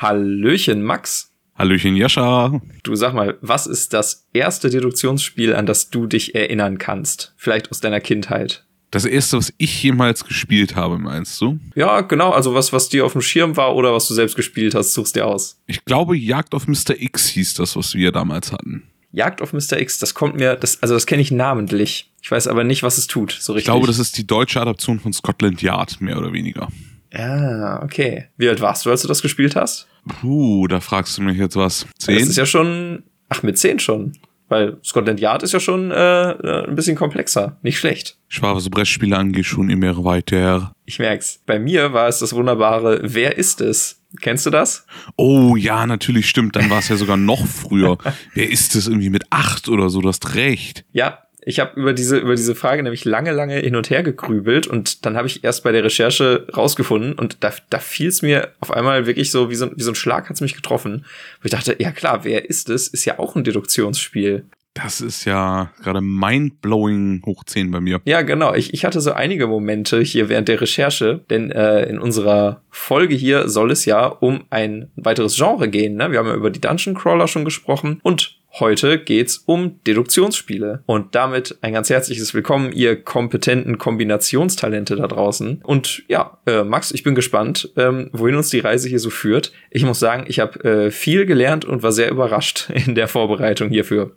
Hallöchen, Max. Hallöchen, Jascha. Du sag mal, was ist das erste Deduktionsspiel, an das du dich erinnern kannst? Vielleicht aus deiner Kindheit. Das erste, was ich jemals gespielt habe, meinst du? Ja, genau. Also was, was dir auf dem Schirm war oder was du selbst gespielt hast, suchst dir aus. Ich glaube, Jagd auf Mr. X hieß das, was wir damals hatten. Jagd auf Mr. X, das kommt mir, das, also das kenne ich namentlich. Ich weiß aber nicht, was es tut, so richtig. Ich glaube, das ist die deutsche Adaption von Scotland Yard, mehr oder weniger. Ja, okay. Wie alt warst du, als du das gespielt hast? Puh, da fragst du mich jetzt was. Zehn? Das ist ja schon, ach, mit zehn schon. Weil Scotland Yard ist ja schon äh, äh ein bisschen komplexer. Nicht schlecht. Ich war, was Brettspiele angeht, schon immer weiter. Ich merk's. Bei mir war es das wunderbare Wer ist es? Kennst du das? Oh ja, natürlich stimmt. Dann war es ja sogar noch früher. Wer ist es irgendwie mit acht oder so? Du hast recht. Ja, ich habe über diese, über diese Frage nämlich lange, lange hin und her gegrübelt und dann habe ich erst bei der Recherche rausgefunden und da, da fiel es mir auf einmal wirklich so, wie so, wie so ein Schlag hat's mich getroffen. Wo ich dachte, ja klar, wer ist es? Ist ja auch ein Deduktionsspiel. Das ist ja gerade mindblowing hoch 10 bei mir. Ja, genau. Ich, ich hatte so einige Momente hier während der Recherche, denn äh, in unserer Folge hier soll es ja um ein weiteres Genre gehen. Ne? Wir haben ja über die Dungeon Crawler schon gesprochen und Heute geht's um Deduktionsspiele. Und damit ein ganz herzliches Willkommen, ihr kompetenten Kombinationstalente da draußen. Und ja, äh, Max, ich bin gespannt, ähm, wohin uns die Reise hier so führt. Ich muss sagen, ich habe äh, viel gelernt und war sehr überrascht in der Vorbereitung hierfür.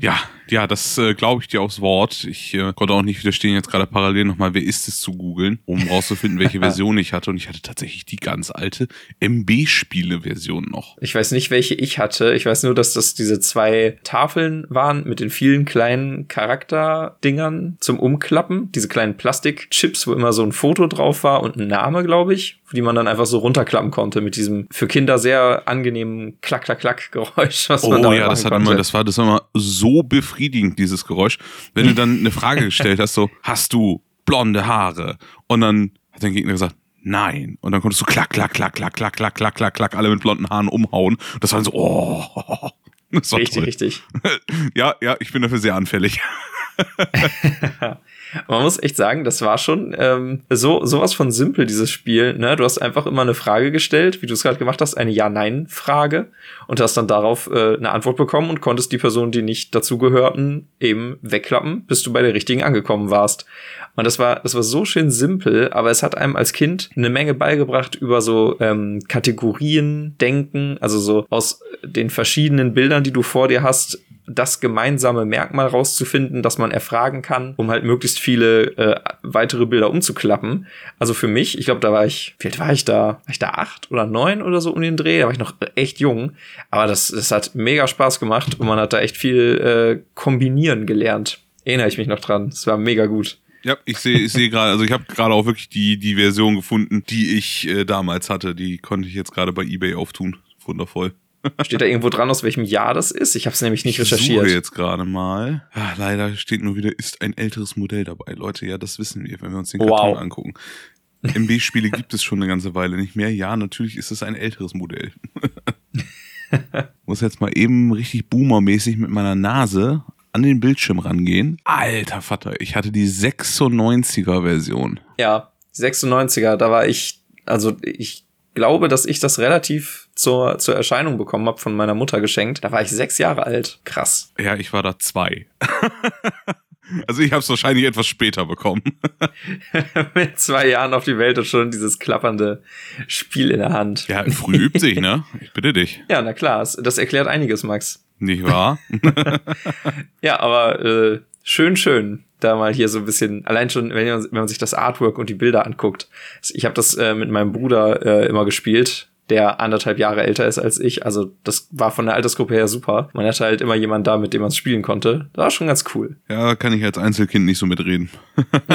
Ja, ja, das äh, glaube ich dir aufs Wort. Ich äh, konnte auch nicht widerstehen, jetzt gerade parallel nochmal, wer ist es zu googeln, um rauszufinden, welche Version ich hatte. Und ich hatte tatsächlich die ganz alte MB-Spiele-Version noch. Ich weiß nicht, welche ich hatte. Ich weiß nur, dass das diese zwei Tafeln waren mit den vielen kleinen Charakterdingern zum Umklappen. Diese kleinen Plastikchips, wo immer so ein Foto drauf war und ein Name, glaube ich, die man dann einfach so runterklappen konnte mit diesem für Kinder sehr angenehmen Klack-Klack-Klack-Geräusch, was oh, man da ja, das hat konnte. immer, das war, das war immer so befriedigend befriedigend, dieses Geräusch. Wenn du dann eine Frage gestellt hast, so, hast du blonde Haare? Und dann hat dein Gegner gesagt, nein. Und dann konntest du klack, klack, klack, klack, klack, klack, klack, klack, klack, alle mit blonden Haaren umhauen. Und das war dann so, oh. Das war richtig, toll. richtig. ja, ja, ich bin dafür sehr anfällig. Man muss echt sagen, das war schon ähm, so sowas von simpel, dieses Spiel. Ne? Du hast einfach immer eine Frage gestellt, wie du es gerade gemacht hast, eine Ja-Nein-Frage und hast dann darauf äh, eine Antwort bekommen und konntest die Personen, die nicht dazugehörten, eben wegklappen, bis du bei der richtigen angekommen warst. Und das war, das war so schön simpel, aber es hat einem als Kind eine Menge beigebracht über so ähm, Kategorien denken, also so aus den verschiedenen Bildern, die du vor dir hast, das gemeinsame Merkmal rauszufinden, das man erfragen kann, um halt möglichst viele äh, weitere Bilder umzuklappen. Also für mich, ich glaube, da war ich, alt war ich da? War ich da acht oder neun oder so um den Dreh? Da war ich noch echt jung. Aber das, das hat mega Spaß gemacht und man hat da echt viel äh, kombinieren gelernt. Erinnere ich mich noch dran. Es war mega gut. Ja, ich sehe ich sehe gerade, also ich habe gerade auch wirklich die, die Version gefunden, die ich äh, damals hatte. Die konnte ich jetzt gerade bei eBay auftun. Wundervoll. Steht da irgendwo dran, aus welchem Jahr das ist? Ich habe es nämlich nicht ich recherchiert. Ich suche jetzt gerade mal. Ja, leider steht nur wieder, ist ein älteres Modell dabei. Leute, ja, das wissen wir, wenn wir uns den Karton wow. angucken. MB-Spiele gibt es schon eine ganze Weile nicht mehr. Ja, natürlich ist es ein älteres Modell. Muss jetzt mal eben richtig boomermäßig mit meiner Nase an den Bildschirm rangehen. Alter Vater, ich hatte die 96er Version. Ja, 96er, da war ich, also ich glaube, dass ich das relativ zur, zur Erscheinung bekommen habe von meiner Mutter geschenkt. Da war ich sechs Jahre alt. Krass. Ja, ich war da zwei. also ich habe es wahrscheinlich etwas später bekommen. Mit zwei Jahren auf die Welt und schon dieses klappernde Spiel in der Hand. Ja, früh übt sich, ne? Ich bitte dich. Ja, na klar. Das erklärt einiges, Max. Nicht wahr? ja, aber äh, schön, schön da mal hier so ein bisschen, allein schon, wenn man, wenn man sich das Artwork und die Bilder anguckt. Ich habe das äh, mit meinem Bruder äh, immer gespielt, der anderthalb Jahre älter ist als ich. Also das war von der Altersgruppe her super. Man hatte halt immer jemanden da, mit dem man es spielen konnte. Das war schon ganz cool. Ja, kann ich als Einzelkind nicht so mitreden.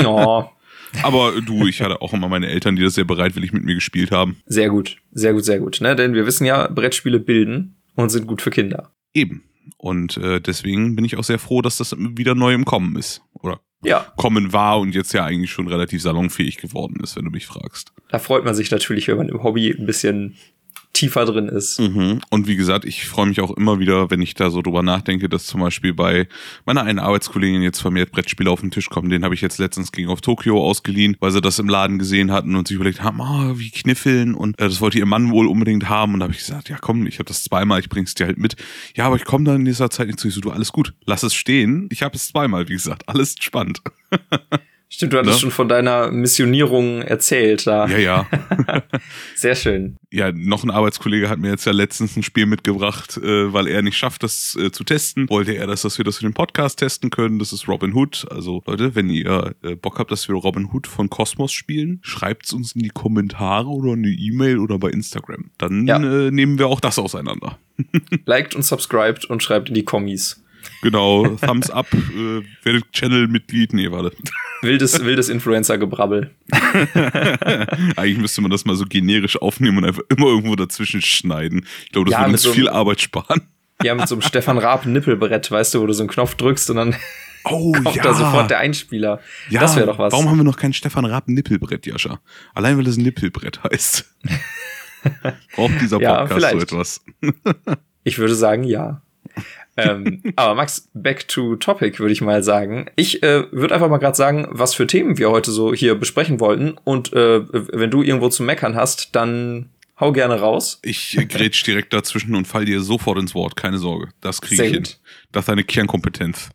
Oh. Aber du, ich hatte auch immer meine Eltern, die das sehr bereitwillig mit mir gespielt haben. Sehr gut, sehr gut, sehr gut. Ne? Denn wir wissen ja, Brettspiele bilden und sind gut für Kinder. Eben. Und äh, deswegen bin ich auch sehr froh, dass das wieder neu im Kommen ist. Oder ja. kommen war und jetzt ja eigentlich schon relativ salonfähig geworden ist, wenn du mich fragst. Da freut man sich natürlich, wenn man im Hobby ein bisschen tiefer drin ist. Mhm. Und wie gesagt, ich freue mich auch immer wieder, wenn ich da so drüber nachdenke, dass zum Beispiel bei meiner einen Arbeitskollegin jetzt vermehrt Brettspiele auf den Tisch kommen. Den habe ich jetzt letztens gegen auf Tokio ausgeliehen, weil sie das im Laden gesehen hatten und sich überlegt haben, oh, wie kniffeln und äh, das wollte ihr Mann wohl unbedingt haben. Und da habe ich gesagt, ja komm, ich habe das zweimal, ich bring's dir halt mit. Ja, aber ich komme dann in dieser Zeit nicht zu. Ich so, du, alles gut, lass es stehen. Ich habe es zweimal, wie gesagt, alles spannend. Stimmt, du hattest ne? schon von deiner Missionierung erzählt da. Ja, ja. Sehr schön. Ja, noch ein Arbeitskollege hat mir jetzt ja letztens ein Spiel mitgebracht, äh, weil er nicht schafft, das äh, zu testen. Wollte er, dass, dass wir das für den Podcast testen können. Das ist Robin Hood. Also Leute, wenn ihr äh, Bock habt, dass wir Robin Hood von Cosmos spielen, schreibt's uns in die Kommentare oder eine E-Mail oder bei Instagram. Dann ja. äh, nehmen wir auch das auseinander. Liked und subscribed und schreibt in die Kommis. Genau, Thumbs up, äh, werdet Channel-Mitglied. Nee, warte. Wildes, wildes Influencer-Gebrabbel. Eigentlich müsste man das mal so generisch aufnehmen und einfach immer irgendwo dazwischen schneiden. Ich glaube, das ja, würde uns so viel Arbeit sparen. Ja, mit so einem Stefan Raab Nippelbrett, weißt du, wo du so einen Knopf drückst und dann oh, kommt ja. da sofort der Einspieler. Ja, das wäre doch was. Warum haben wir noch kein Stefan Raab Nippelbrett, Jascha? Allein weil es Nippelbrett heißt. Braucht dieser Podcast ja, so etwas? ich würde sagen, ja ähm, aber Max, back to topic, würde ich mal sagen. Ich äh, würde einfach mal gerade sagen, was für Themen wir heute so hier besprechen wollten. Und äh, wenn du irgendwo zu meckern hast, dann hau gerne raus. Ich grätsch direkt dazwischen und fall dir sofort ins Wort, keine Sorge. Das kriege ich hin. Das ist eine Kernkompetenz.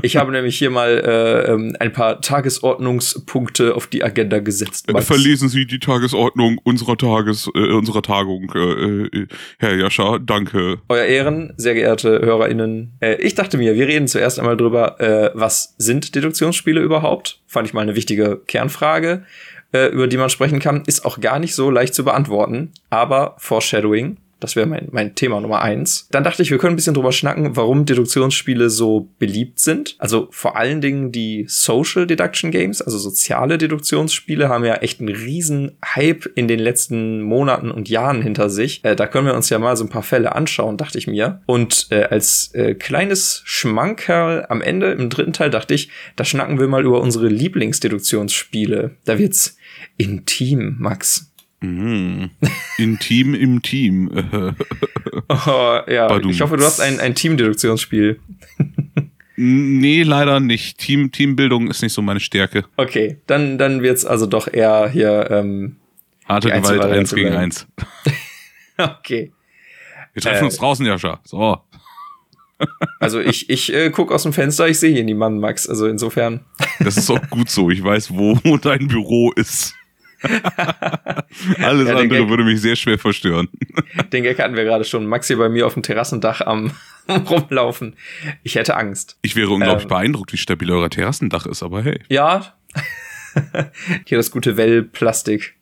Ich habe nämlich hier mal äh, ähm, ein paar Tagesordnungspunkte auf die Agenda gesetzt. Max. Verlesen Sie die Tagesordnung unserer Tages äh, unserer Tagung, äh, äh, Herr Jascha. Danke. Euer Ehren, sehr geehrte HörerInnen. Äh, ich dachte mir, wir reden zuerst einmal drüber, äh, was sind Deduktionsspiele überhaupt? Fand ich mal eine wichtige Kernfrage, äh, über die man sprechen kann. Ist auch gar nicht so leicht zu beantworten. Aber Foreshadowing das wäre mein, mein Thema Nummer eins. Dann dachte ich, wir können ein bisschen drüber schnacken, warum Deduktionsspiele so beliebt sind. Also vor allen Dingen die Social Deduction Games, also soziale Deduktionsspiele, haben ja echt einen riesen Hype in den letzten Monaten und Jahren hinter sich. Äh, da können wir uns ja mal so ein paar Fälle anschauen, dachte ich mir. Und äh, als äh, kleines Schmankerl am Ende, im dritten Teil, dachte ich, da schnacken wir mal über unsere Lieblingsdeduktionsspiele. Da wird's intim, Max. Mhm. Intim im Team. oh, ja, Badum. ich hoffe, du hast ein, ein Teamdeduktionsspiel. nee, leider nicht. Team, Teambildung ist nicht so meine Stärke. Okay, dann, dann wird's also doch eher hier ähm, Harte Gewalt eins gegen eins. okay. Wir treffen äh, uns draußen, Jascha. So. Also ich, ich äh, gucke aus dem Fenster, ich sehe hier niemanden, Max. Also insofern. Das ist auch gut so. Ich weiß, wo dein Büro ist. Alles ja, andere Gag, würde mich sehr schwer verstören. Den Gag hatten wir gerade schon. Maxi bei mir auf dem Terrassendach am rumlaufen. Ich hätte Angst. Ich wäre unglaublich ähm, beeindruckt, wie stabil euer Terrassendach ist, aber hey. Ja. Hier das gute Wellplastik.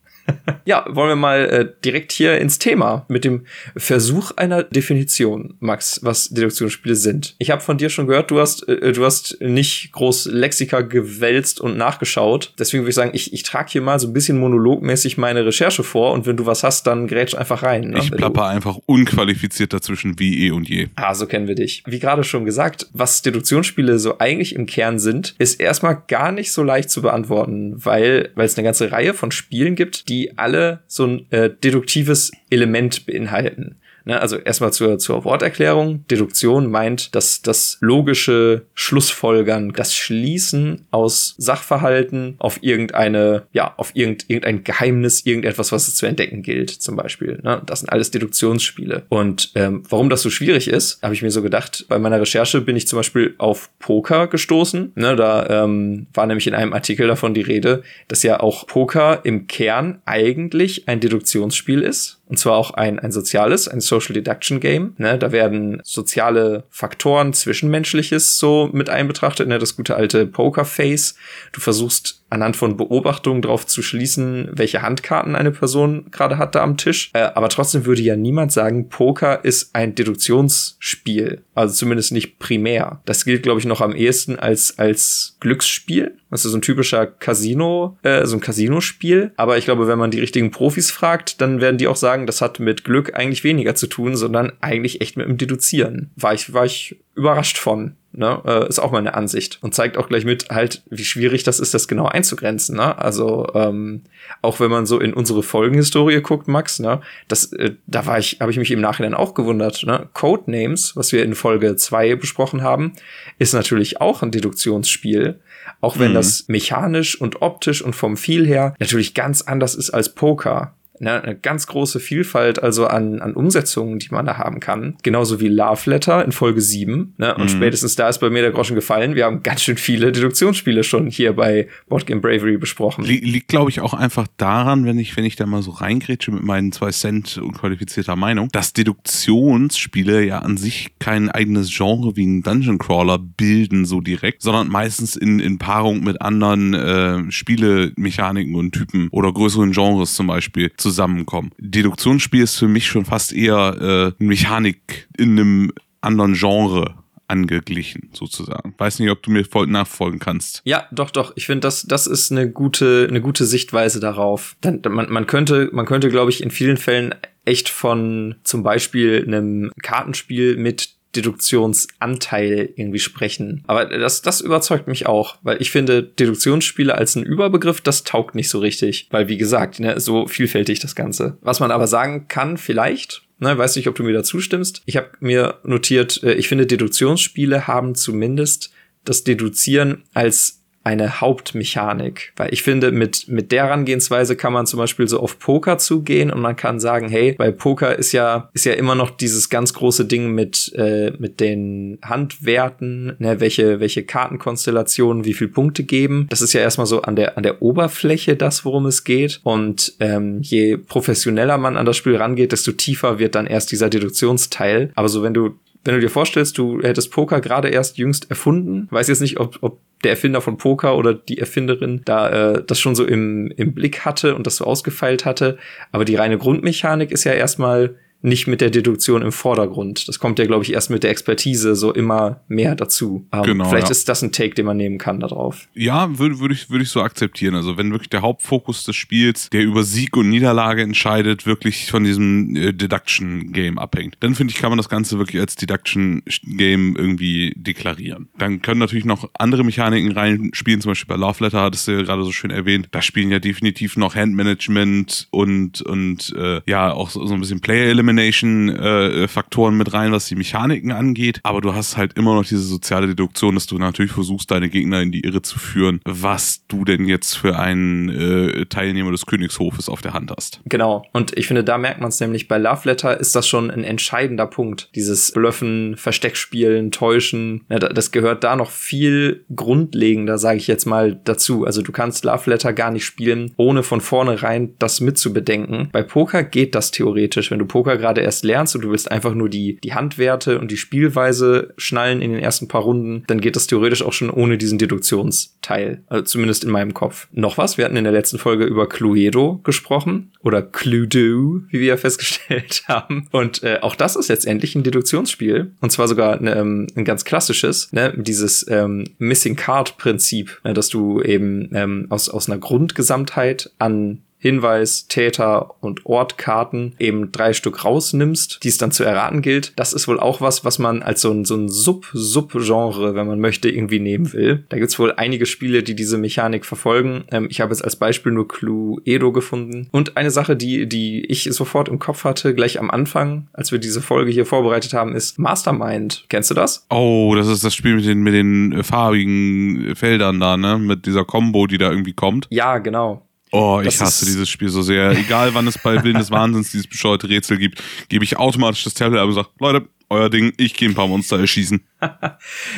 Ja, wollen wir mal äh, direkt hier ins Thema mit dem Versuch einer Definition, Max, was Deduktionsspiele sind. Ich habe von dir schon gehört, du hast äh, du hast nicht groß Lexika gewälzt und nachgeschaut. Deswegen würde ich sagen, ich, ich trage hier mal so ein bisschen monologmäßig meine Recherche vor und wenn du was hast, dann grätsch einfach rein. Ne? Ich plapper einfach unqualifiziert dazwischen wie eh und je. Ah, so kennen wir dich. Wie gerade schon gesagt, was Deduktionsspiele so eigentlich im Kern sind, ist erstmal gar nicht so leicht zu beantworten, weil weil es eine ganze Reihe von Spielen gibt, die alle so ein äh, deduktives Element beinhalten. Ne, also erstmal zur, zur Worterklärung. Deduktion meint, dass das logische Schlussfolgern, das Schließen aus Sachverhalten auf irgendeine, ja, auf irgend, irgendein Geheimnis, irgendetwas, was es zu entdecken gilt, zum Beispiel. Ne? Das sind alles Deduktionsspiele. Und ähm, warum das so schwierig ist, habe ich mir so gedacht, bei meiner Recherche bin ich zum Beispiel auf Poker gestoßen. Ne, da ähm, war nämlich in einem Artikel davon die Rede, dass ja auch Poker im Kern eigentlich ein Deduktionsspiel ist. Und zwar auch ein, ein soziales, ein Social Deduction Game. Ne? Da werden soziale Faktoren, Zwischenmenschliches so mit einbetrachtet. Ne? Das gute alte Pokerface. Du versuchst anhand von Beobachtungen darauf zu schließen, welche Handkarten eine Person gerade hat da am Tisch. Äh, aber trotzdem würde ja niemand sagen, Poker ist ein Deduktionsspiel. Also zumindest nicht primär. Das gilt, glaube ich, noch am ehesten als, als Glücksspiel. Das ist so ein typischer Casino, äh, so ein Casino-Spiel. Aber ich glaube, wenn man die richtigen Profis fragt, dann werden die auch sagen, das hat mit Glück eigentlich weniger zu tun, sondern eigentlich echt mit dem Deduzieren. War ich, war ich überrascht von. Ne, äh, ist auch meine Ansicht und zeigt auch gleich mit halt, wie schwierig das ist, das genau einzugrenzen. Ne? Also ähm, auch wenn man so in unsere Folgenhistorie guckt, Max, ne, das, äh, da war ich, habe ich mich im Nachhinein auch gewundert. Ne? Codenames, was wir in Folge zwei besprochen haben, ist natürlich auch ein Deduktionsspiel, auch wenn mhm. das mechanisch und optisch und vom Feel her natürlich ganz anders ist als Poker ne, eine ganz große Vielfalt also an, an Umsetzungen, die man da haben kann. Genauso wie Love Letter in Folge 7. Ne? Und mhm. spätestens da ist bei mir der Groschen gefallen. Wir haben ganz schön viele Deduktionsspiele schon hier bei Boardgame Bravery besprochen. Liegt, glaube ich, auch einfach daran, wenn ich, wenn ich da mal so reingrätsche mit meinen zwei Cent unqualifizierter Meinung, dass Deduktionsspiele ja an sich kein eigenes Genre wie ein Dungeon Crawler bilden, so direkt, sondern meistens in, in Paarung mit anderen äh, Spielemechaniken und Typen oder größeren Genres zum Beispiel zu zusammenkommen. Deduktionsspiel ist für mich schon fast eher äh, Mechanik in einem anderen Genre angeglichen, sozusagen. Weiß nicht, ob du mir voll nachfolgen kannst. Ja, doch, doch. Ich finde, das, das ist eine gute, eine gute Sichtweise darauf. Dann, man, man könnte, man könnte, glaube ich, in vielen Fällen echt von zum Beispiel einem Kartenspiel mit Deduktionsanteil irgendwie sprechen. Aber das, das überzeugt mich auch, weil ich finde, Deduktionsspiele als ein Überbegriff, das taugt nicht so richtig. Weil, wie gesagt, ne, so vielfältig das Ganze. Was man aber sagen kann, vielleicht, ne, weiß nicht, ob du mir da zustimmst. Ich habe mir notiert, äh, ich finde, Deduktionsspiele haben zumindest das Deduzieren als eine Hauptmechanik. Weil ich finde, mit, mit der Herangehensweise kann man zum Beispiel so auf Poker zugehen und man kann sagen, hey, bei Poker ist ja, ist ja immer noch dieses ganz große Ding mit, äh, mit den Handwerten, ne, welche, welche Kartenkonstellationen wie viel Punkte geben. Das ist ja erstmal so an der, an der Oberfläche das, worum es geht. Und ähm, je professioneller man an das Spiel rangeht, desto tiefer wird dann erst dieser Deduktionsteil. Aber so, wenn du wenn du dir vorstellst, du hättest Poker gerade erst jüngst erfunden, weiß jetzt nicht, ob, ob der Erfinder von Poker oder die Erfinderin da äh, das schon so im, im Blick hatte und das so ausgefeilt hatte, aber die reine Grundmechanik ist ja erstmal nicht mit der Deduktion im Vordergrund. Das kommt ja, glaube ich, erst mit der Expertise so immer mehr dazu. Ähm, genau, vielleicht ja. ist das ein Take, den man nehmen kann darauf. Ja, würde würd ich, würd ich so akzeptieren. Also wenn wirklich der Hauptfokus des Spiels, der über Sieg und Niederlage entscheidet, wirklich von diesem äh, Deduction-Game abhängt, dann finde ich, kann man das Ganze wirklich als Deduction-Game irgendwie deklarieren. Dann können natürlich noch andere Mechaniken reinspielen, zum Beispiel bei Love Letter hattest du ja gerade so schön erwähnt. Da spielen ja definitiv noch Handmanagement und, und äh, ja, auch so, so ein bisschen Player-Element Elimination-Faktoren äh, mit rein, was die Mechaniken angeht. Aber du hast halt immer noch diese soziale Deduktion, dass du natürlich versuchst, deine Gegner in die Irre zu führen, was du denn jetzt für einen äh, Teilnehmer des Königshofes auf der Hand hast. Genau. Und ich finde, da merkt man es nämlich bei Love Letter ist das schon ein entscheidender Punkt. Dieses Blöffen, Versteckspielen, Täuschen. Ja, das gehört da noch viel grundlegender, sage ich jetzt mal, dazu. Also du kannst Love Letter gar nicht spielen, ohne von vornherein das mitzubedenken. Bei Poker geht das theoretisch. Wenn du Poker gerade erst lernst und du willst einfach nur die, die Handwerte und die Spielweise schnallen in den ersten paar Runden, dann geht das theoretisch auch schon ohne diesen Deduktionsteil. Also zumindest in meinem Kopf. Noch was? Wir hatten in der letzten Folge über Cluedo gesprochen oder Cluedo, wie wir ja festgestellt haben. Und äh, auch das ist letztendlich ein Deduktionsspiel. Und zwar sogar ne, ähm, ein ganz klassisches, ne? dieses ähm, Missing Card Prinzip, ne? dass du eben ähm, aus, aus einer Grundgesamtheit an Hinweis, Täter und Ortkarten eben drei Stück rausnimmst, die es dann zu erraten gilt. Das ist wohl auch was, was man als so ein, so ein Sub-Sub-Genre, wenn man möchte, irgendwie nehmen will. Da gibt's wohl einige Spiele, die diese Mechanik verfolgen. Ähm, ich habe jetzt als Beispiel nur Clue Edo gefunden. Und eine Sache, die, die ich sofort im Kopf hatte, gleich am Anfang, als wir diese Folge hier vorbereitet haben, ist Mastermind. Kennst du das? Oh, das ist das Spiel mit den, mit den farbigen Feldern da, ne? Mit dieser Combo, die da irgendwie kommt. Ja, genau. Oh, ich hasse dieses Spiel so sehr. Egal, wann es bei Willen des Wahnsinns dieses bescheuerte Rätsel gibt, gebe ich automatisch das Tablet ab und sage, Leute, euer Ding, ich gehe ein paar Monster erschießen.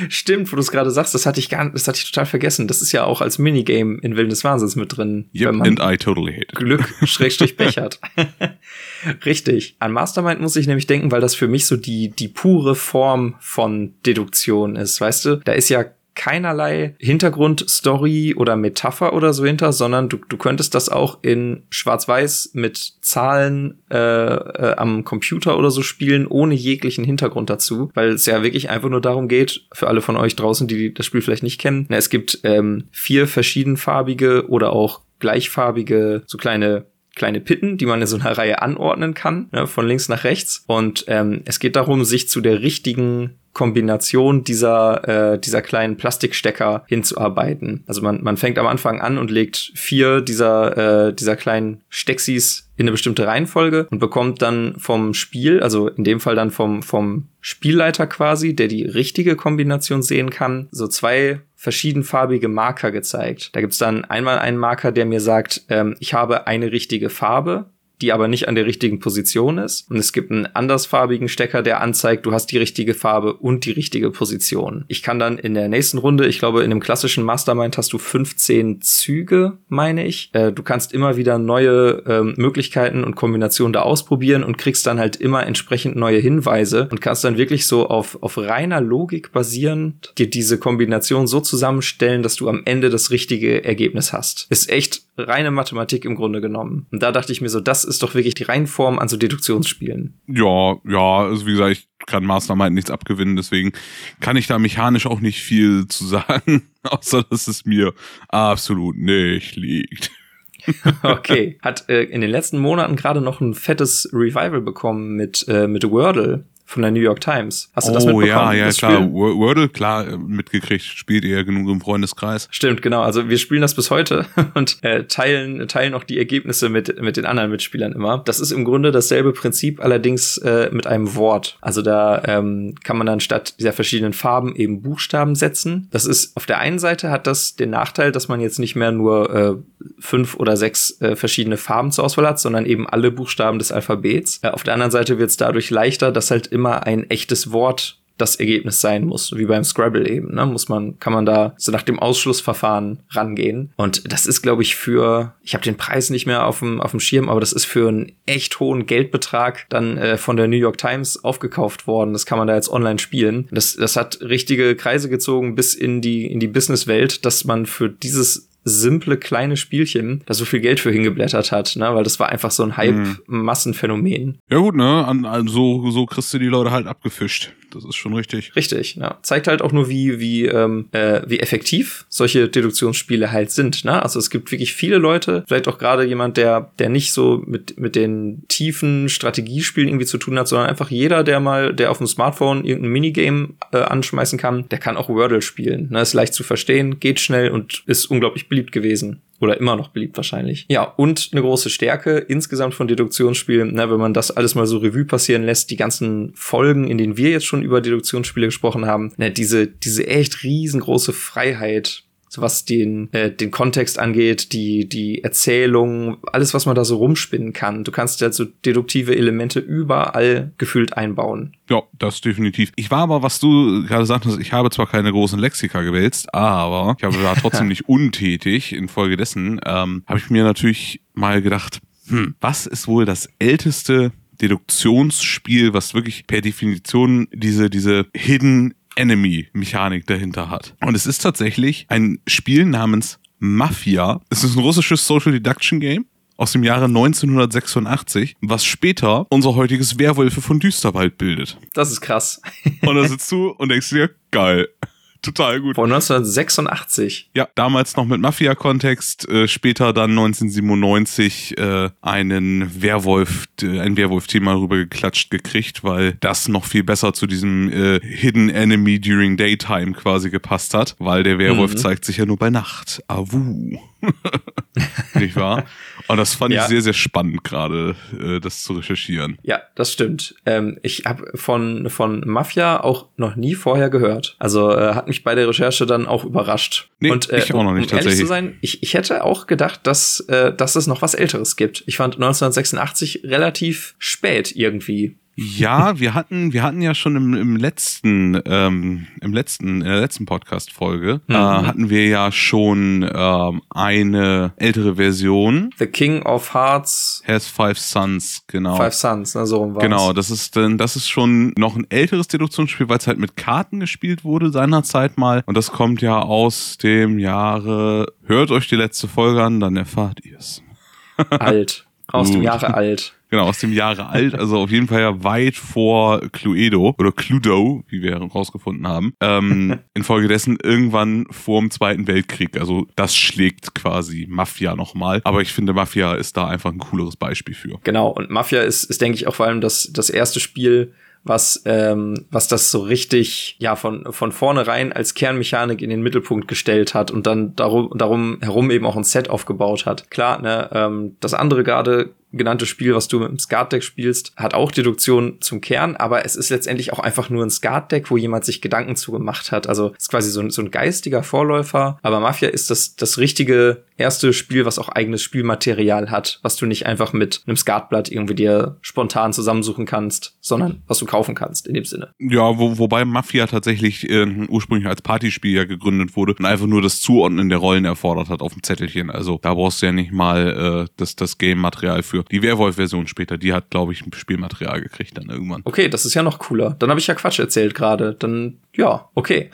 Stimmt, wo du es gerade sagst, das hatte ich gar das hatte ich total vergessen. Das ist ja auch als Minigame in Willen des Wahnsinns mit drin. Yep, wenn man and I totally hate it. Glück, Schrägstrich bechert. Richtig. An Mastermind muss ich nämlich denken, weil das für mich so die, die pure Form von Deduktion ist, weißt du? Da ist ja keinerlei Hintergrundstory oder Metapher oder so hinter, sondern du, du könntest das auch in Schwarz-Weiß mit Zahlen äh, äh, am Computer oder so spielen, ohne jeglichen Hintergrund dazu, weil es ja wirklich einfach nur darum geht, für alle von euch draußen, die das Spiel vielleicht nicht kennen, na, es gibt ähm, vier verschiedenfarbige oder auch gleichfarbige, so kleine kleine Pitten, die man in so einer Reihe anordnen kann, ne, von links nach rechts. Und ähm, es geht darum, sich zu der richtigen Kombination dieser, äh, dieser kleinen Plastikstecker hinzuarbeiten. Also man, man fängt am Anfang an und legt vier dieser, äh, dieser kleinen Stexis in eine bestimmte Reihenfolge und bekommt dann vom Spiel, also in dem Fall dann vom, vom Spielleiter quasi, der die richtige Kombination sehen kann, so zwei verschiedenfarbige Marker gezeigt. Da gibt's dann einmal einen Marker, der mir sagt, ähm, ich habe eine richtige Farbe die aber nicht an der richtigen Position ist. Und es gibt einen andersfarbigen Stecker, der anzeigt, du hast die richtige Farbe und die richtige Position. Ich kann dann in der nächsten Runde, ich glaube, in einem klassischen Mastermind hast du 15 Züge, meine ich. Äh, du kannst immer wieder neue ähm, Möglichkeiten und Kombinationen da ausprobieren und kriegst dann halt immer entsprechend neue Hinweise und kannst dann wirklich so auf, auf reiner Logik basierend dir diese Kombination so zusammenstellen, dass du am Ende das richtige Ergebnis hast. Ist echt reine Mathematik im Grunde genommen. Und da dachte ich mir so, das ist doch wirklich die Reinform an so Deduktionsspielen. Ja, ja, also wie gesagt, ich kann Mastermind nichts abgewinnen, deswegen kann ich da mechanisch auch nicht viel zu sagen, außer dass es mir absolut nicht liegt. okay. Hat äh, in den letzten Monaten gerade noch ein fettes Revival bekommen mit, äh, mit Wordle von der New York Times. Hast du das oh, mitbekommen? Oh ja, ja, klar. Spiel? Wordle, klar, äh, mitgekriegt. Spielt ihr genug im Freundeskreis. Stimmt, genau. Also wir spielen das bis heute und äh, teilen, teilen auch die Ergebnisse mit, mit den anderen Mitspielern immer. Das ist im Grunde dasselbe Prinzip, allerdings äh, mit einem Wort. Also da ähm, kann man dann statt dieser verschiedenen Farben eben Buchstaben setzen. Das ist, auf der einen Seite hat das den Nachteil, dass man jetzt nicht mehr nur äh, fünf oder sechs äh, verschiedene Farben zur Auswahl hat, sondern eben alle Buchstaben des Alphabets. Äh, auf der anderen Seite wird es dadurch leichter, dass halt immer ein echtes Wort das Ergebnis sein muss, wie beim Scrabble eben. Ne? Muss man, kann man da so nach dem Ausschlussverfahren rangehen. Und das ist, glaube ich, für, ich habe den Preis nicht mehr auf dem, auf dem Schirm, aber das ist für einen echt hohen Geldbetrag dann äh, von der New York Times aufgekauft worden. Das kann man da jetzt online spielen. Das, das hat richtige Kreise gezogen bis in die, in die Businesswelt, dass man für dieses simple kleine Spielchen da so viel Geld für hingeblättert hat, ne? Weil das war einfach so ein Hype-Massenphänomen. Mhm. Ja gut, ne? An, an, so, so kriegst du die Leute halt abgefischt. Das ist schon richtig. Richtig, ja. Zeigt halt auch nur, wie, wie, ähm, äh, wie effektiv solche Deduktionsspiele halt sind. Ne? Also es gibt wirklich viele Leute, vielleicht auch gerade jemand, der, der nicht so mit, mit den tiefen Strategiespielen irgendwie zu tun hat, sondern einfach jeder, der mal, der auf dem Smartphone irgendein Minigame äh, anschmeißen kann, der kann auch Wordle spielen. Ne? Ist leicht zu verstehen, geht schnell und ist unglaublich beliebt gewesen. Oder immer noch beliebt wahrscheinlich. Ja, und eine große Stärke insgesamt von Deduktionsspielen, ne, wenn man das alles mal so Revue passieren lässt, die ganzen Folgen, in denen wir jetzt schon über Deduktionsspiele gesprochen haben, ne, diese, diese echt riesengroße Freiheit, so was den, äh, den Kontext angeht, die, die Erzählung, alles, was man da so rumspinnen kann. Du kannst ja so deduktive Elemente überall gefühlt einbauen. Ja, das definitiv. Ich war aber, was du gerade sagtest, ich habe zwar keine großen Lexika gewälzt, aber ich habe da trotzdem nicht untätig. Infolgedessen ähm, habe ich mir natürlich mal gedacht, hm, was ist wohl das älteste Deduktionsspiel, was wirklich per Definition diese, diese Hidden Enemy-Mechanik dahinter hat. Und es ist tatsächlich ein Spiel namens Mafia. Es ist ein russisches Social Deduction Game aus dem Jahre 1986, was später unser heutiges Werwölfe von Düsterwald bildet. Das ist krass. und da sitzt du und denkst dir, geil total gut. Von 1986. Ja, damals noch mit Mafia-Kontext, äh, später dann 1997 äh, einen Werwolf, äh, ein Werwolf-Thema rübergeklatscht gekriegt, weil das noch viel besser zu diesem äh, Hidden Enemy During Daytime quasi gepasst hat, weil der Werwolf mhm. zeigt sich ja nur bei Nacht. Awu. Nicht wahr? Und das fand ja. ich sehr, sehr spannend gerade, äh, das zu recherchieren. Ja, das stimmt. Ähm, ich habe von, von Mafia auch noch nie vorher gehört. Also äh, hat mich bei der Recherche dann auch überrascht. Nee, Und äh, ich auch noch nicht, um ehrlich zu sein, ich, ich hätte auch gedacht, dass, äh, dass es noch was Älteres gibt. Ich fand 1986 relativ spät irgendwie. Ja, wir hatten, wir hatten ja schon im, im letzten, ähm, im letzten, in der letzten Podcast-Folge, äh, mhm. äh, hatten wir ja schon ähm, eine ältere Version. The King of Hearts has Five Sons, genau. Five Sons, ne, so rum war's. Genau, das ist, denn das ist schon noch ein älteres Deduktionsspiel, weil es halt mit Karten gespielt wurde seinerzeit mal. Und das kommt ja aus dem Jahre, hört euch die letzte Folge an, dann erfahrt ihr es. Alt. Aus dem Jahre alt. Genau, aus dem Jahre alt, also auf jeden Fall ja weit vor Cluedo oder Cluedo, wie wir herausgefunden haben. Ähm, infolgedessen irgendwann vor dem Zweiten Weltkrieg. Also das schlägt quasi Mafia nochmal. Aber ich finde, Mafia ist da einfach ein cooleres Beispiel für. Genau, und Mafia ist, ist denke ich, auch vor allem das, das erste Spiel, was, ähm, was das so richtig, ja, von, von vornherein als Kernmechanik in den Mittelpunkt gestellt hat und dann darum, darum herum eben auch ein Set aufgebaut hat. Klar, ne, ähm, das andere gerade genannte Spiel, was du mit dem Skat-Deck spielst, hat auch Deduktion zum Kern, aber es ist letztendlich auch einfach nur ein Skat-Deck, wo jemand sich Gedanken zu gemacht hat. Also ist quasi so ein, so ein geistiger Vorläufer, aber Mafia ist das, das richtige erste Spiel, was auch eigenes Spielmaterial hat, was du nicht einfach mit einem Skatblatt irgendwie dir spontan zusammensuchen kannst, sondern was du kaufen kannst in dem Sinne. Ja, wo, wobei Mafia tatsächlich äh, ursprünglich als Partyspiel ja gegründet wurde und einfach nur das Zuordnen der Rollen erfordert hat auf dem Zettelchen. Also da brauchst du ja nicht mal äh, das, das Game-Material für. Die Werwolf-Version später, die hat, glaube ich, Spielmaterial gekriegt dann irgendwann. Okay, das ist ja noch cooler. Dann habe ich ja Quatsch erzählt gerade. Dann, ja, okay.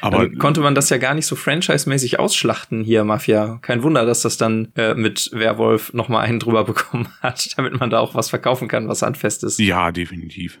Aber dann konnte man das ja gar nicht so franchise-mäßig ausschlachten hier, Mafia. Kein Wunder, dass das dann äh, mit Werwolf noch mal einen drüber bekommen hat, damit man da auch was verkaufen kann, was handfest ist. Ja, definitiv.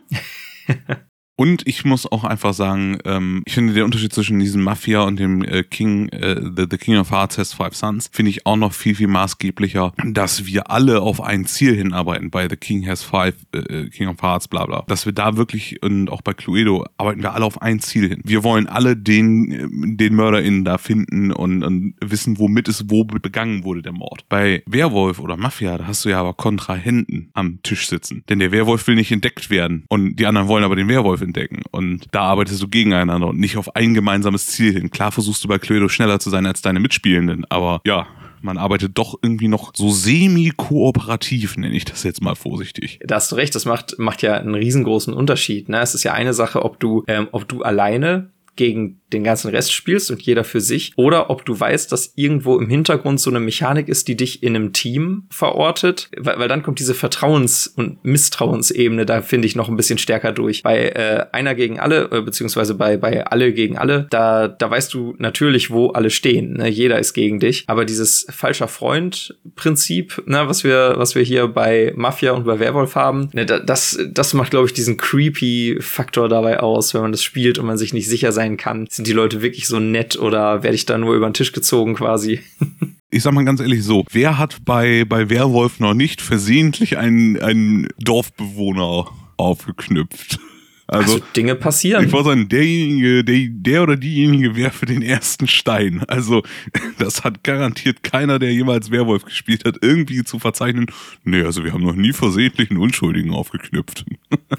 Und ich muss auch einfach sagen, ähm, ich finde der Unterschied zwischen diesem Mafia und dem äh, King, äh, the, the King of Hearts has Five Sons, finde ich auch noch viel, viel maßgeblicher, dass wir alle auf ein Ziel hinarbeiten bei The King has Five, äh, äh, King of Hearts, bla bla. Dass wir da wirklich, und auch bei Cluedo, arbeiten wir alle auf ein Ziel hin. Wir wollen alle den, äh, den MörderInnen da finden und, und wissen, womit es wo begangen wurde, der Mord. Bei Werwolf oder Mafia, da hast du ja aber Kontrahenten am Tisch sitzen. Denn der Werwolf will nicht entdeckt werden und die anderen wollen aber den Werwolf entdecken. Und da arbeitest du gegeneinander und nicht auf ein gemeinsames Ziel hin. Klar versuchst du bei Cluedo schneller zu sein als deine Mitspielenden, aber ja, man arbeitet doch irgendwie noch so semi-kooperativ, nenne ich das jetzt mal vorsichtig. Da hast du recht, das macht, macht ja einen riesengroßen Unterschied. Ne? Es ist ja eine Sache, ob du, ähm, ob du alleine gegen den ganzen Rest spielst und jeder für sich, oder ob du weißt, dass irgendwo im Hintergrund so eine Mechanik ist, die dich in einem Team verortet, weil, weil dann kommt diese Vertrauens- und Misstrauensebene da finde ich noch ein bisschen stärker durch. Bei äh, einer gegen alle, äh, beziehungsweise bei, bei alle gegen alle, da, da weißt du natürlich, wo alle stehen. Ne? Jeder ist gegen dich. Aber dieses falscher Freund-Prinzip, ne, was wir, was wir hier bei Mafia und bei Werwolf haben, ne, das, das macht, glaube ich, diesen creepy Faktor dabei aus, wenn man das spielt und man sich nicht sicher sein kann. Sind die Leute wirklich so nett oder werde ich da nur über den Tisch gezogen quasi? ich sag mal ganz ehrlich so, wer hat bei, bei Werwolf noch nicht versehentlich einen, einen Dorfbewohner aufgeknüpft? Also, also, Dinge passieren. Ich wollte sagen, derjenige, der, der oder diejenige werfe den ersten Stein. Also das hat garantiert keiner, der jemals Werwolf gespielt hat, irgendwie zu verzeichnen. Nee, also wir haben noch nie versehentlich einen Unschuldigen aufgeknüpft.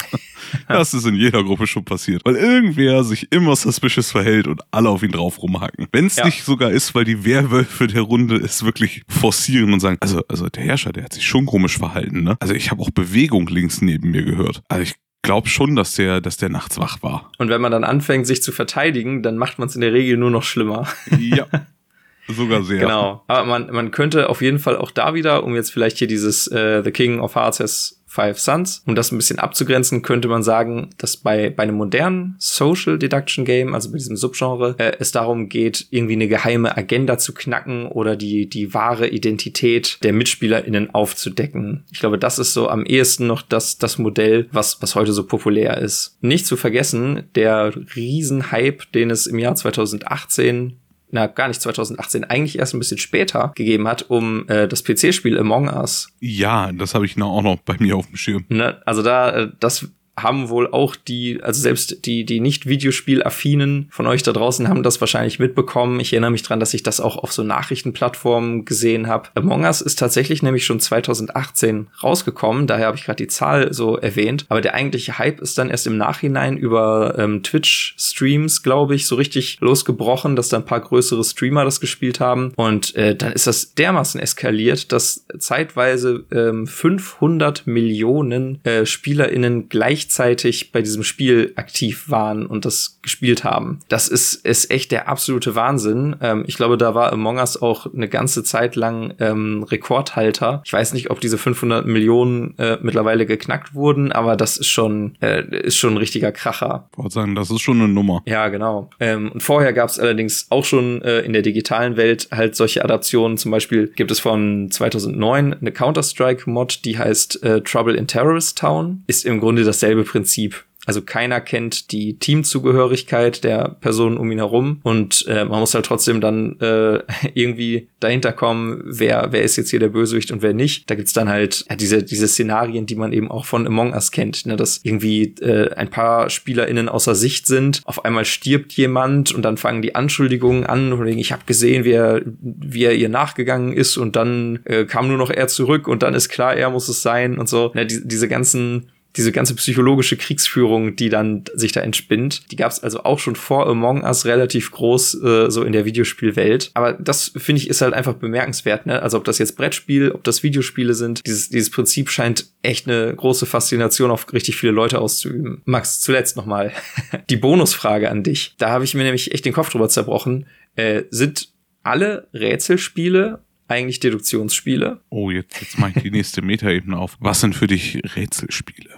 das ist in jeder Gruppe schon passiert. Weil irgendwer sich immer suspicious verhält und alle auf ihn drauf rumhacken. Wenn es ja. nicht sogar ist, weil die Werwölfe der Runde es wirklich forcieren und sagen, also, also der Herrscher, der hat sich schon komisch verhalten, ne? Also ich habe auch Bewegung links neben mir gehört. Also ich glaube schon, dass der, dass der nachts wach war. Und wenn man dann anfängt, sich zu verteidigen, dann macht man es in der Regel nur noch schlimmer. Ja. Sogar sehr. Genau. Aber man, man könnte auf jeden Fall auch da wieder, um jetzt vielleicht hier dieses äh, The King of Hearts Five Sons. Um das ein bisschen abzugrenzen, könnte man sagen, dass bei, bei einem modernen Social Deduction Game, also bei diesem Subgenre, äh, es darum geht, irgendwie eine geheime Agenda zu knacken oder die, die wahre Identität der MitspielerInnen aufzudecken. Ich glaube, das ist so am ehesten noch das, das Modell, was, was heute so populär ist. Nicht zu vergessen, der Riesenhype, den es im Jahr 2018 na gar nicht 2018, eigentlich erst ein bisschen später gegeben hat, um äh, das PC-Spiel Among Us. Ja, das habe ich noch auch noch bei mir auf dem Schirm. Ne? Also da, äh, das haben wohl auch die, also selbst die, die nicht Videospielaffinen von euch da draußen haben das wahrscheinlich mitbekommen. Ich erinnere mich dran, dass ich das auch auf so Nachrichtenplattformen gesehen habe. Among Us ist tatsächlich nämlich schon 2018 rausgekommen, daher habe ich gerade die Zahl so erwähnt. Aber der eigentliche Hype ist dann erst im Nachhinein über ähm, Twitch-Streams, glaube ich, so richtig losgebrochen, dass da ein paar größere Streamer das gespielt haben. Und äh, dann ist das dermaßen eskaliert, dass zeitweise ähm, 500 Millionen äh, SpielerInnen gleich gleichzeitig bei diesem Spiel aktiv waren und das gespielt haben. Das ist, ist echt der absolute Wahnsinn. Ähm, ich glaube, da war Among Us auch eine ganze Zeit lang ähm, Rekordhalter. Ich weiß nicht, ob diese 500 Millionen äh, mittlerweile geknackt wurden, aber das ist schon, äh, ist schon ein richtiger Kracher. Ich wollte sagen, das ist schon eine Nummer. Ja, genau. Ähm, und vorher gab es allerdings auch schon äh, in der digitalen Welt halt solche Adaptionen. Zum Beispiel gibt es von 2009 eine Counter-Strike-Mod, die heißt äh, Trouble in Terrorist Town. Ist im Grunde dasselbe Prinzip. Also keiner kennt die Teamzugehörigkeit der Personen um ihn herum und äh, man muss halt trotzdem dann äh, irgendwie dahinter kommen, wer, wer ist jetzt hier der Bösewicht und wer nicht. Da gibt's dann halt ja, diese, diese Szenarien, die man eben auch von Among Us kennt, ne? dass irgendwie äh, ein paar SpielerInnen außer Sicht sind, auf einmal stirbt jemand und dann fangen die Anschuldigungen an, und ich habe gesehen, wie er, wie er ihr nachgegangen ist und dann äh, kam nur noch er zurück und dann ist klar, er muss es sein und so. Ne? Die, diese ganzen diese ganze psychologische Kriegsführung, die dann sich da entspinnt, die gab es also auch schon vor Among Us relativ groß äh, so in der Videospielwelt. Aber das finde ich ist halt einfach bemerkenswert. Ne? Also ob das jetzt Brettspiel, ob das Videospiele sind, dieses dieses Prinzip scheint echt eine große Faszination auf richtig viele Leute auszuüben. Max, zuletzt noch mal die Bonusfrage an dich. Da habe ich mir nämlich echt den Kopf drüber zerbrochen. Äh, sind alle Rätselspiele eigentlich Deduktionsspiele. Oh, jetzt, jetzt mache ich die nächste Metaebene auf. Was sind für dich Rätselspiele?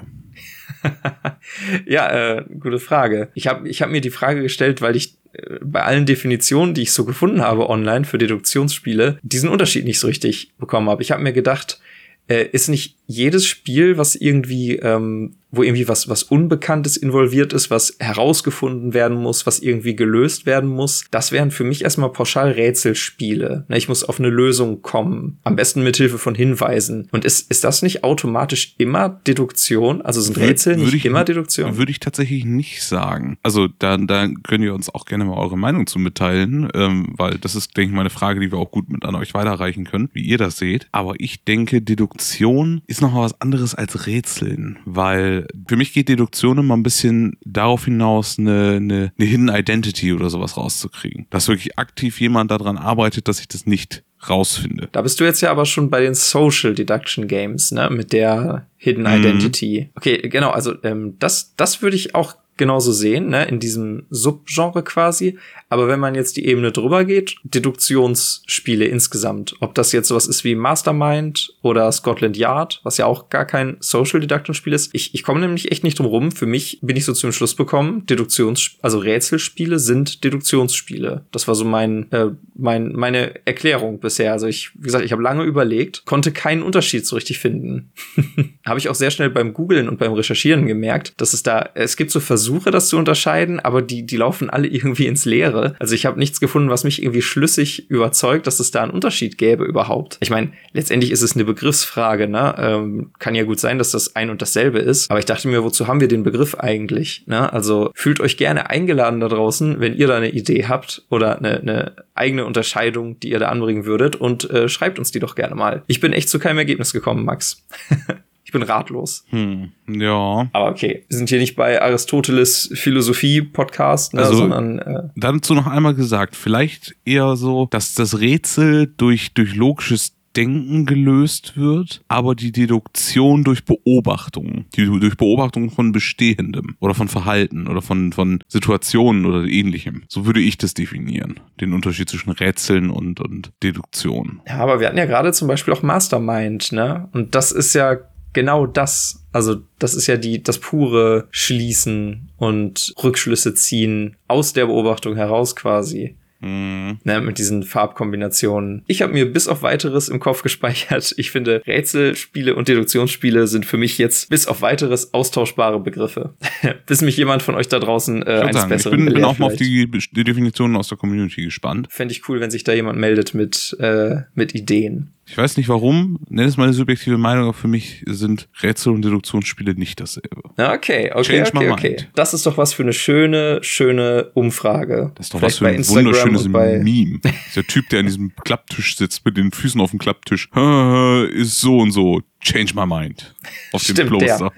ja, äh, gute Frage. Ich habe ich hab mir die Frage gestellt, weil ich äh, bei allen Definitionen, die ich so gefunden habe online für Deduktionsspiele, diesen Unterschied nicht so richtig bekommen habe. Ich habe mir gedacht, äh, ist nicht jedes Spiel, was irgendwie ähm, wo irgendwie was, was Unbekanntes involviert ist, was herausgefunden werden muss, was irgendwie gelöst werden muss. Das wären für mich erstmal pauschal Rätselspiele. Ich muss auf eine Lösung kommen. Am besten mit Hilfe von Hinweisen. Und ist, ist das nicht automatisch immer Deduktion? Also sind Rätsel nicht ich, immer Deduktion? Würde ich tatsächlich nicht sagen. Also da, da könnt ihr uns auch gerne mal eure Meinung zu mitteilen, ähm, weil das ist, denke ich, mal eine Frage, die wir auch gut mit an euch weiterreichen können, wie ihr das seht. Aber ich denke, Deduktion ist noch mal was anderes als Rätseln, weil für mich geht Deduktion immer ein bisschen darauf hinaus, eine, eine, eine Hidden Identity oder sowas rauszukriegen. Dass wirklich aktiv jemand daran arbeitet, dass ich das nicht rausfinde. Da bist du jetzt ja aber schon bei den Social Deduction Games, ne? Mit der Hidden mhm. Identity. Okay, genau, also ähm, das, das würde ich auch genauso sehen, ne, in diesem Subgenre quasi. Aber wenn man jetzt die Ebene drüber geht, Deduktionsspiele insgesamt, ob das jetzt sowas ist wie Mastermind oder Scotland Yard, was ja auch gar kein Social Deduction Spiel ist. Ich, ich komme nämlich echt nicht drum rum. Für mich bin ich so zum Schluss bekommen, Deduktions, also Rätselspiele sind Deduktionsspiele. Das war so mein, äh, mein, meine Erklärung bisher. Also ich, wie gesagt, ich habe lange überlegt, konnte keinen Unterschied so richtig finden. habe ich auch sehr schnell beim Googlen und beim Recherchieren gemerkt, dass es da, es gibt so Versuche, versuche das zu unterscheiden, aber die, die laufen alle irgendwie ins Leere. Also ich habe nichts gefunden, was mich irgendwie schlüssig überzeugt, dass es da einen Unterschied gäbe überhaupt. Ich meine, letztendlich ist es eine Begriffsfrage, ne? Ähm, kann ja gut sein, dass das ein und dasselbe ist. Aber ich dachte mir, wozu haben wir den Begriff eigentlich? Ne? Also fühlt euch gerne eingeladen da draußen, wenn ihr da eine Idee habt oder eine, eine eigene Unterscheidung, die ihr da anbringen würdet und äh, schreibt uns die doch gerne mal. Ich bin echt zu keinem Ergebnis gekommen, Max. Ich bin ratlos. Hm, ja. Aber okay, wir sind hier nicht bei Aristoteles Philosophie Podcast, ne, also, sondern äh, dazu noch einmal gesagt, vielleicht eher so, dass das Rätsel durch durch logisches Denken gelöst wird, aber die Deduktion durch Beobachtung, die durch Beobachtung von Bestehendem oder von Verhalten oder von, von Situationen oder ähnlichem. So würde ich das definieren. Den Unterschied zwischen Rätseln und, und Deduktion. Ja, aber wir hatten ja gerade zum Beispiel auch Mastermind, ne? Und das ist ja genau das. Also das ist ja die das pure Schließen und Rückschlüsse ziehen aus der Beobachtung heraus quasi. Mhm. Ne, mit diesen Farbkombinationen. Ich habe mir bis auf weiteres im Kopf gespeichert. Ich finde, Rätselspiele und Deduktionsspiele sind für mich jetzt bis auf weiteres austauschbare Begriffe. bis mich jemand von euch da draußen äh, eines sagen, Besseren Ich bin, bin auch mal auf die, die Definitionen aus der Community gespannt. Fände ich cool, wenn sich da jemand meldet mit, äh, mit Ideen. Ich weiß nicht warum, nenn es meine subjektive Meinung, aber für mich sind Rätsel- und Deduktionsspiele nicht dasselbe. Okay, okay, Change okay, okay. Das ist doch was für eine schöne, schöne Umfrage. Das ist doch Vielleicht was für ein wunderschönes Meme. Der Typ, der an diesem Klapptisch sitzt mit den Füßen auf dem Klapptisch, ist so und so. Change my mind. Auf dem Stimmt, Poster.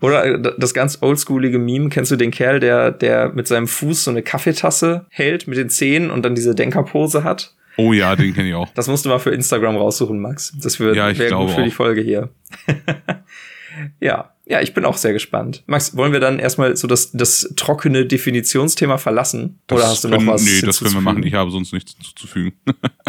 Oder äh, das ganz oldschoolige Meme, kennst du den Kerl, der, der mit seinem Fuß so eine Kaffeetasse hält mit den Zähnen und dann diese Denkerpose hat? Oh ja, den kenne ich auch. Das musst du mal für Instagram raussuchen, Max. Das wird ja, wäre gut für auch. die Folge hier. ja. Ja, ich bin auch sehr gespannt. Max, wollen wir dann erstmal so das, das trockene Definitionsthema verlassen? Das Oder hast du können, noch was? Nee, das können wir machen. Ich habe sonst nichts hinzuzufügen.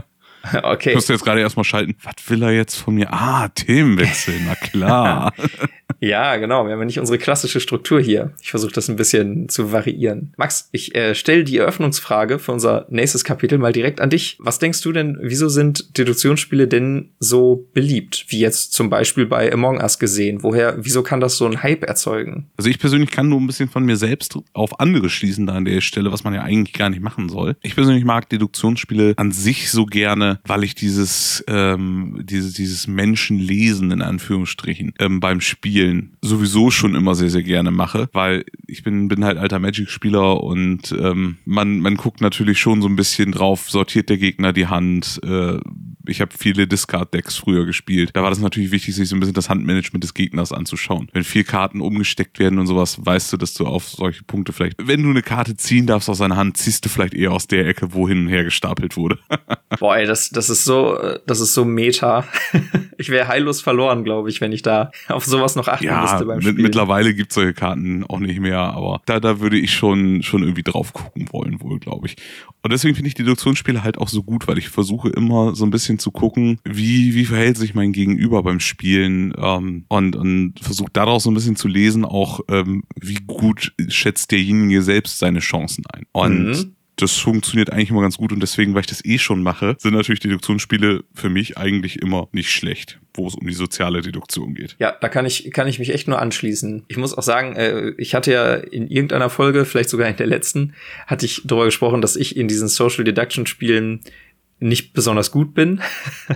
okay. Ich musste jetzt gerade erstmal schalten. Was will er jetzt von mir? Ah, Themenwechsel, na klar. ja, genau. Wir haben ja nicht unsere klassische Struktur hier. Ich versuche das ein bisschen zu variieren. Max, ich äh, stelle die Eröffnungsfrage für unser nächstes Kapitel mal direkt an dich. Was denkst du denn, wieso sind Deduktionsspiele denn so beliebt? Wie jetzt zum Beispiel bei Among Us gesehen. Woher, wieso kann das so ein Hype erzeugen? Also ich persönlich kann nur ein bisschen von mir selbst auf andere schließen da an der Stelle, was man ja eigentlich gar nicht machen soll. Ich persönlich mag Deduktionsspiele an sich so gerne, weil ich dieses, ähm, dieses, dieses Menschenlesen in Anführungsstrichen ähm, beim Spielen sowieso schon immer sehr, sehr gerne mache, weil ich bin, bin halt alter Magic-Spieler und ähm, man, man guckt natürlich schon so ein bisschen drauf, sortiert der Gegner die Hand, äh, ich habe viele Discard-Decks früher gespielt. Da war das natürlich wichtig, sich so ein bisschen das Handmanagement des Gegners anzuschauen. Wenn vier Karten umgesteckt werden und sowas, weißt du, dass du auf solche Punkte vielleicht, wenn du eine Karte ziehen darfst aus seiner Hand, ziehst du vielleicht eher aus der Ecke, wo hin und her gestapelt wurde. Boah, ey, das, das ist so, das ist so meta. ich wäre heillos verloren, glaube ich, wenn ich da auf sowas noch achten ja, müsste beim Spielen. Mittlerweile gibt es solche Karten auch nicht mehr, aber da, da würde ich schon, schon irgendwie drauf gucken wollen, wohl, glaube ich. Und deswegen finde ich Deduktionsspiele halt auch so gut, weil ich versuche immer so ein bisschen zu gucken, wie, wie verhält sich mein Gegenüber beim Spielen ähm, und, und versuche daraus so ein bisschen zu lesen, auch ähm, wie gut schätzt derjenige selbst seine Chancen ein. Und mhm das funktioniert eigentlich immer ganz gut und deswegen, weil ich das eh schon mache, sind natürlich Deduktionsspiele für mich eigentlich immer nicht schlecht, wo es um die soziale Deduktion geht. Ja, da kann ich, kann ich mich echt nur anschließen. Ich muss auch sagen, äh, ich hatte ja in irgendeiner Folge, vielleicht sogar in der letzten, hatte ich darüber gesprochen, dass ich in diesen Social Deduction Spielen nicht besonders gut bin,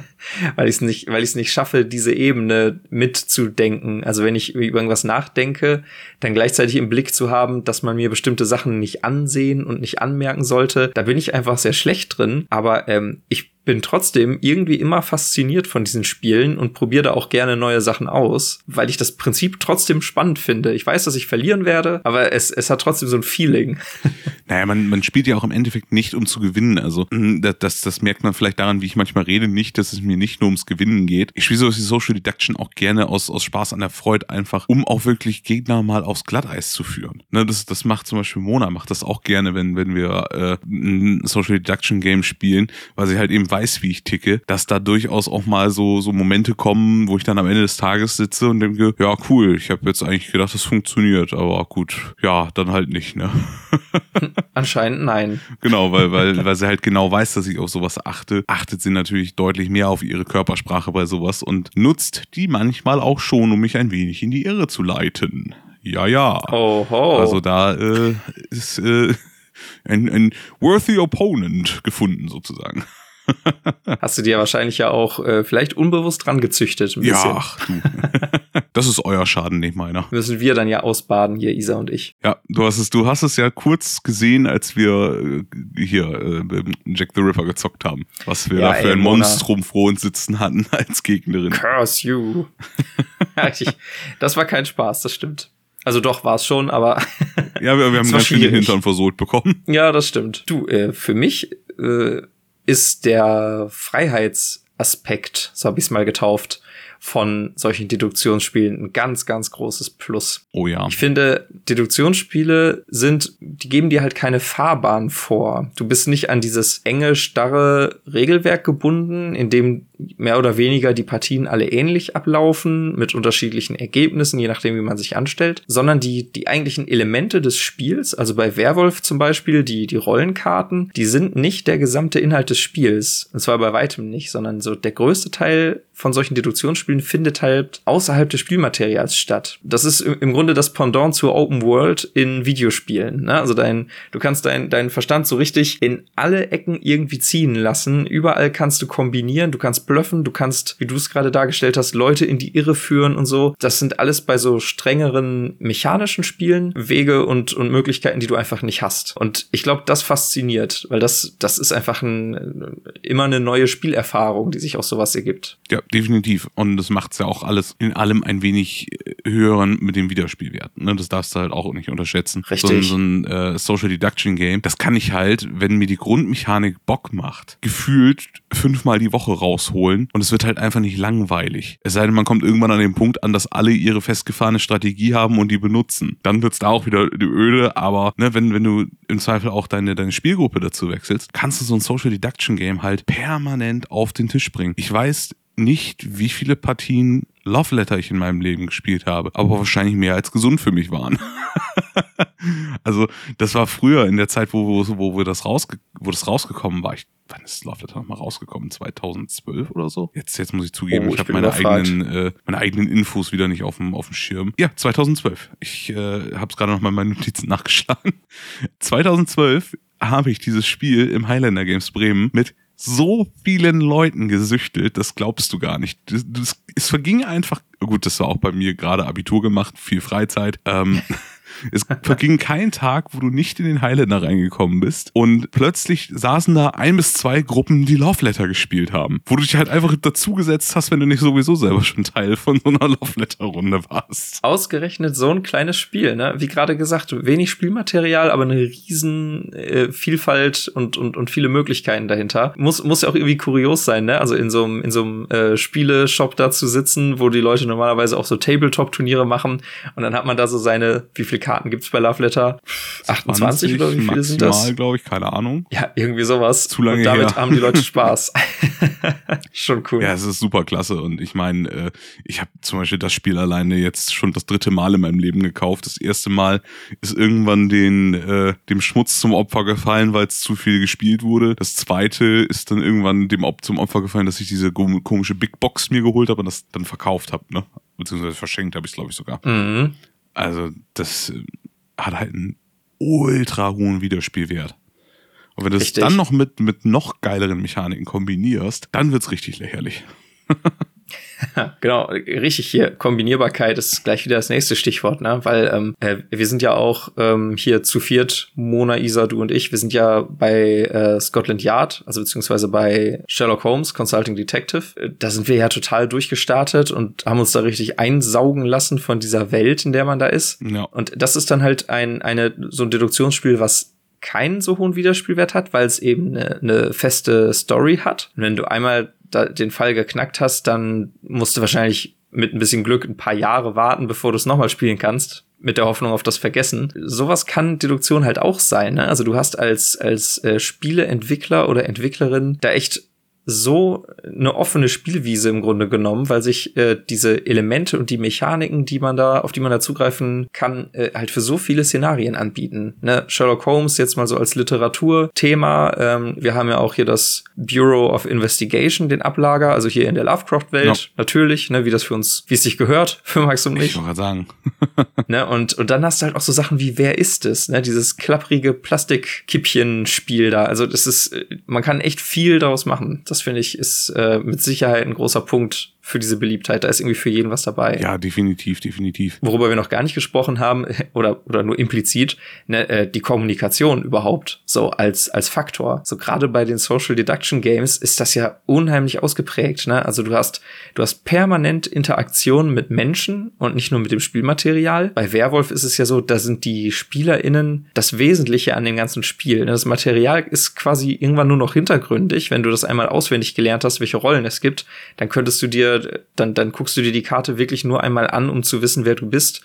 weil ich es nicht, weil ich es nicht schaffe, diese Ebene mitzudenken. Also wenn ich über irgendwas nachdenke, dann gleichzeitig im Blick zu haben, dass man mir bestimmte Sachen nicht ansehen und nicht anmerken sollte, da bin ich einfach sehr schlecht drin. Aber ähm, ich bin trotzdem irgendwie immer fasziniert von diesen Spielen und probiere da auch gerne neue Sachen aus, weil ich das Prinzip trotzdem spannend finde. Ich weiß, dass ich verlieren werde, aber es, es hat trotzdem so ein Feeling. Naja, man, man spielt ja auch im Endeffekt nicht, um zu gewinnen. Also mm, das, das merkt man vielleicht daran, wie ich manchmal rede, nicht, dass es mir nicht nur ums Gewinnen geht. Ich spiele so die Social Deduction auch gerne aus, aus Spaß an der Freude einfach, um auch wirklich Gegner mal aufs Glatteis zu führen. Ne, das, das macht zum Beispiel Mona, macht das auch gerne, wenn, wenn wir äh, ein Social Deduction Game spielen, weil sie halt eben weiß, wie ich ticke, dass da durchaus auch mal so, so Momente kommen, wo ich dann am Ende des Tages sitze und denke, ja, cool, ich habe jetzt eigentlich gedacht, das funktioniert, aber gut, ja, dann halt nicht, ne? Anscheinend nein. Genau, weil, weil, weil sie halt genau weiß, dass ich auf sowas achte, achtet sie natürlich deutlich mehr auf ihre Körpersprache bei sowas und nutzt die manchmal auch schon, um mich ein wenig in die Irre zu leiten. Ja, ja. Oho. Also da äh, ist äh, ein, ein worthy opponent gefunden, sozusagen. Hast du dir wahrscheinlich ja auch äh, vielleicht unbewusst dran gezüchtet. Ein ja, ach, du. das ist euer Schaden, nicht meiner. Müssen wir dann ja ausbaden, hier, Isa und ich. Ja, du hast es, du hast es ja kurz gesehen, als wir äh, hier äh, Jack the Ripper gezockt haben. Was wir ja, da für ey, ein Monstrum vor uns sitzen hatten als Gegnerin. Curse you. das war kein Spaß, das stimmt. Also doch, war es schon, aber. ja, wir, wir haben ganz den Hintern versohlt bekommen. Ja, das stimmt. Du, äh, für mich äh, ist der Freiheitsaspekt, so habe ich es mal getauft, von solchen Deduktionsspielen ein ganz, ganz großes Plus. Oh ja. Ich finde, Deduktionsspiele sind, die geben dir halt keine Fahrbahn vor. Du bist nicht an dieses enge, starre Regelwerk gebunden, in dem mehr oder weniger die Partien alle ähnlich ablaufen, mit unterschiedlichen Ergebnissen, je nachdem, wie man sich anstellt, sondern die, die eigentlichen Elemente des Spiels, also bei Werwolf zum Beispiel, die, die Rollenkarten, die sind nicht der gesamte Inhalt des Spiels. Und zwar bei weitem nicht, sondern so der größte Teil von solchen Deduktionsspielen findet halt außerhalb des Spielmaterials statt. Das ist im Grunde das Pendant zur Open World in Videospielen. Ne? Also dein, du kannst deinen deinen Verstand so richtig in alle Ecken irgendwie ziehen lassen. Überall kannst du kombinieren, du kannst bluffen, du kannst, wie du es gerade dargestellt hast, Leute in die Irre führen und so. Das sind alles bei so strengeren mechanischen Spielen Wege und, und Möglichkeiten, die du einfach nicht hast. Und ich glaube, das fasziniert, weil das, das ist einfach ein, immer eine neue Spielerfahrung, die sich aus sowas ergibt. Ja, definitiv. Und das macht es ja auch alles in allem ein wenig höheren mit dem Wiederspielwert. Ne? Das darfst du halt auch nicht unterschätzen. Richtig. So, so ein äh, Social Deduction Game, das kann ich halt, wenn mir die Grundmechanik Bock macht, gefühlt fünfmal die Woche rausholen und es wird halt einfach nicht langweilig. Es sei denn, man kommt irgendwann an den Punkt an, dass alle ihre festgefahrene Strategie haben und die benutzen. Dann wird's da auch wieder öde, aber ne, wenn, wenn du im Zweifel auch deine, deine Spielgruppe dazu wechselst, kannst du so ein Social Deduction Game halt permanent auf den Tisch bringen. Ich weiß, nicht, wie viele Partien Love Letter ich in meinem Leben gespielt habe, aber wahrscheinlich mehr als gesund für mich waren. also das war früher in der Zeit, wo, wo, wo, wo, das, rausge wo das rausgekommen war. Ich, wann ist Love Letter nochmal rausgekommen? 2012 oder so? Jetzt, jetzt muss ich zugeben, oh, ich, ich habe meine eigenen, äh, meine eigenen Infos wieder nicht auf dem, auf dem Schirm. Ja, 2012. Ich äh, habe es gerade nochmal in meinen Notizen nachgeschlagen. 2012 habe ich dieses Spiel im Highlander Games Bremen mit so vielen Leuten gesüchtelt, das glaubst du gar nicht. Das, das, es verging einfach, gut, das war auch bei mir gerade Abitur gemacht, viel Freizeit. Ähm, Es verging kein Tag, wo du nicht in den Highlander reingekommen bist und plötzlich saßen da ein bis zwei Gruppen, die Love Letter gespielt haben. Wo du dich halt einfach dazugesetzt hast, wenn du nicht sowieso selber schon Teil von so einer Love Letter Runde warst. Ausgerechnet so ein kleines Spiel, ne? Wie gerade gesagt, wenig Spielmaterial, aber eine riesen äh, Vielfalt und, und, und viele Möglichkeiten dahinter. Muss, muss ja auch irgendwie kurios sein, ne? Also in so einem, in so einem äh, Spieleshop da zu sitzen, wo die Leute normalerweise auch so Tabletop-Turniere machen und dann hat man da so seine, wie viel Karten gibt's bei Love Letter? 28 oder wie viele sind das? glaube ich, keine Ahnung. Ja, irgendwie sowas. Zu lange und damit her. haben die Leute Spaß. Schon cool. Ja, es ist super klasse und ich meine, äh, ich habe zum Beispiel das Spiel alleine jetzt schon das dritte Mal in meinem Leben gekauft. Das erste Mal ist irgendwann den äh, dem Schmutz zum Opfer gefallen, weil es zu viel gespielt wurde. Das zweite ist dann irgendwann dem Op zum Opfer gefallen, dass ich diese komische Big Box mir geholt habe und das dann verkauft habe, ne? Beziehungsweise verschenkt habe ich es, glaube ich, sogar. Mhm. Also, das äh, hat halt einen ultra hohen Wiederspielwert. Und wenn du es dann noch mit, mit noch geileren Mechaniken kombinierst, dann wird's richtig lächerlich. genau, richtig hier. Kombinierbarkeit ist gleich wieder das nächste Stichwort, ne? Weil ähm, äh, wir sind ja auch ähm, hier zu viert, Mona, Isa, du und ich, wir sind ja bei äh, Scotland Yard, also beziehungsweise bei Sherlock Holmes, Consulting Detective. Da sind wir ja total durchgestartet und haben uns da richtig einsaugen lassen von dieser Welt, in der man da ist. Ja. Und das ist dann halt ein, eine, so ein Deduktionsspiel, was keinen so hohen Wiederspielwert hat, weil es eben eine, eine feste Story hat. Und wenn du einmal den Fall geknackt hast, dann musst du wahrscheinlich mit ein bisschen Glück ein paar Jahre warten, bevor du es nochmal spielen kannst, mit der Hoffnung auf das Vergessen. Sowas kann Deduktion halt auch sein. Ne? Also du hast als, als äh, Spieleentwickler oder Entwicklerin da echt so eine offene Spielwiese im Grunde genommen, weil sich äh, diese Elemente und die Mechaniken, die man da, auf die man da zugreifen kann, äh, halt für so viele Szenarien anbieten. Ne? Sherlock Holmes jetzt mal so als Literaturthema. Ähm, wir haben ja auch hier das Bureau of Investigation, den Ablager, also hier in der Lovecraft-Welt, ja. natürlich, ne, wie das für uns, wie es sich gehört, für Max und mich. Ich wollte sagen. ne, und, und dann hast du halt auch so Sachen wie Wer ist es? Ne? Dieses klapprige Plastikkippchen-Spiel da. Also das ist, äh, man kann echt viel daraus machen. Das finde ich, ist äh, mit Sicherheit ein großer Punkt für diese Beliebtheit. Da ist irgendwie für jeden was dabei. Ja, definitiv, definitiv. Worüber wir noch gar nicht gesprochen haben, oder, oder nur implizit, ne, äh, die Kommunikation überhaupt, so als, als Faktor. So gerade bei den Social Deduction Games ist das ja unheimlich ausgeprägt. Ne? Also du hast, du hast permanent Interaktion mit Menschen und nicht nur mit dem Spielmaterial. Bei Werwolf ist es ja so, da sind die SpielerInnen das Wesentliche an dem ganzen Spiel. Ne? Das Material ist quasi irgendwann nur noch hintergründig. Wenn du das einmal auswendig gelernt hast, welche Rollen es gibt, dann könntest du dir dann, dann guckst du dir die Karte wirklich nur einmal an, um zu wissen, wer du bist.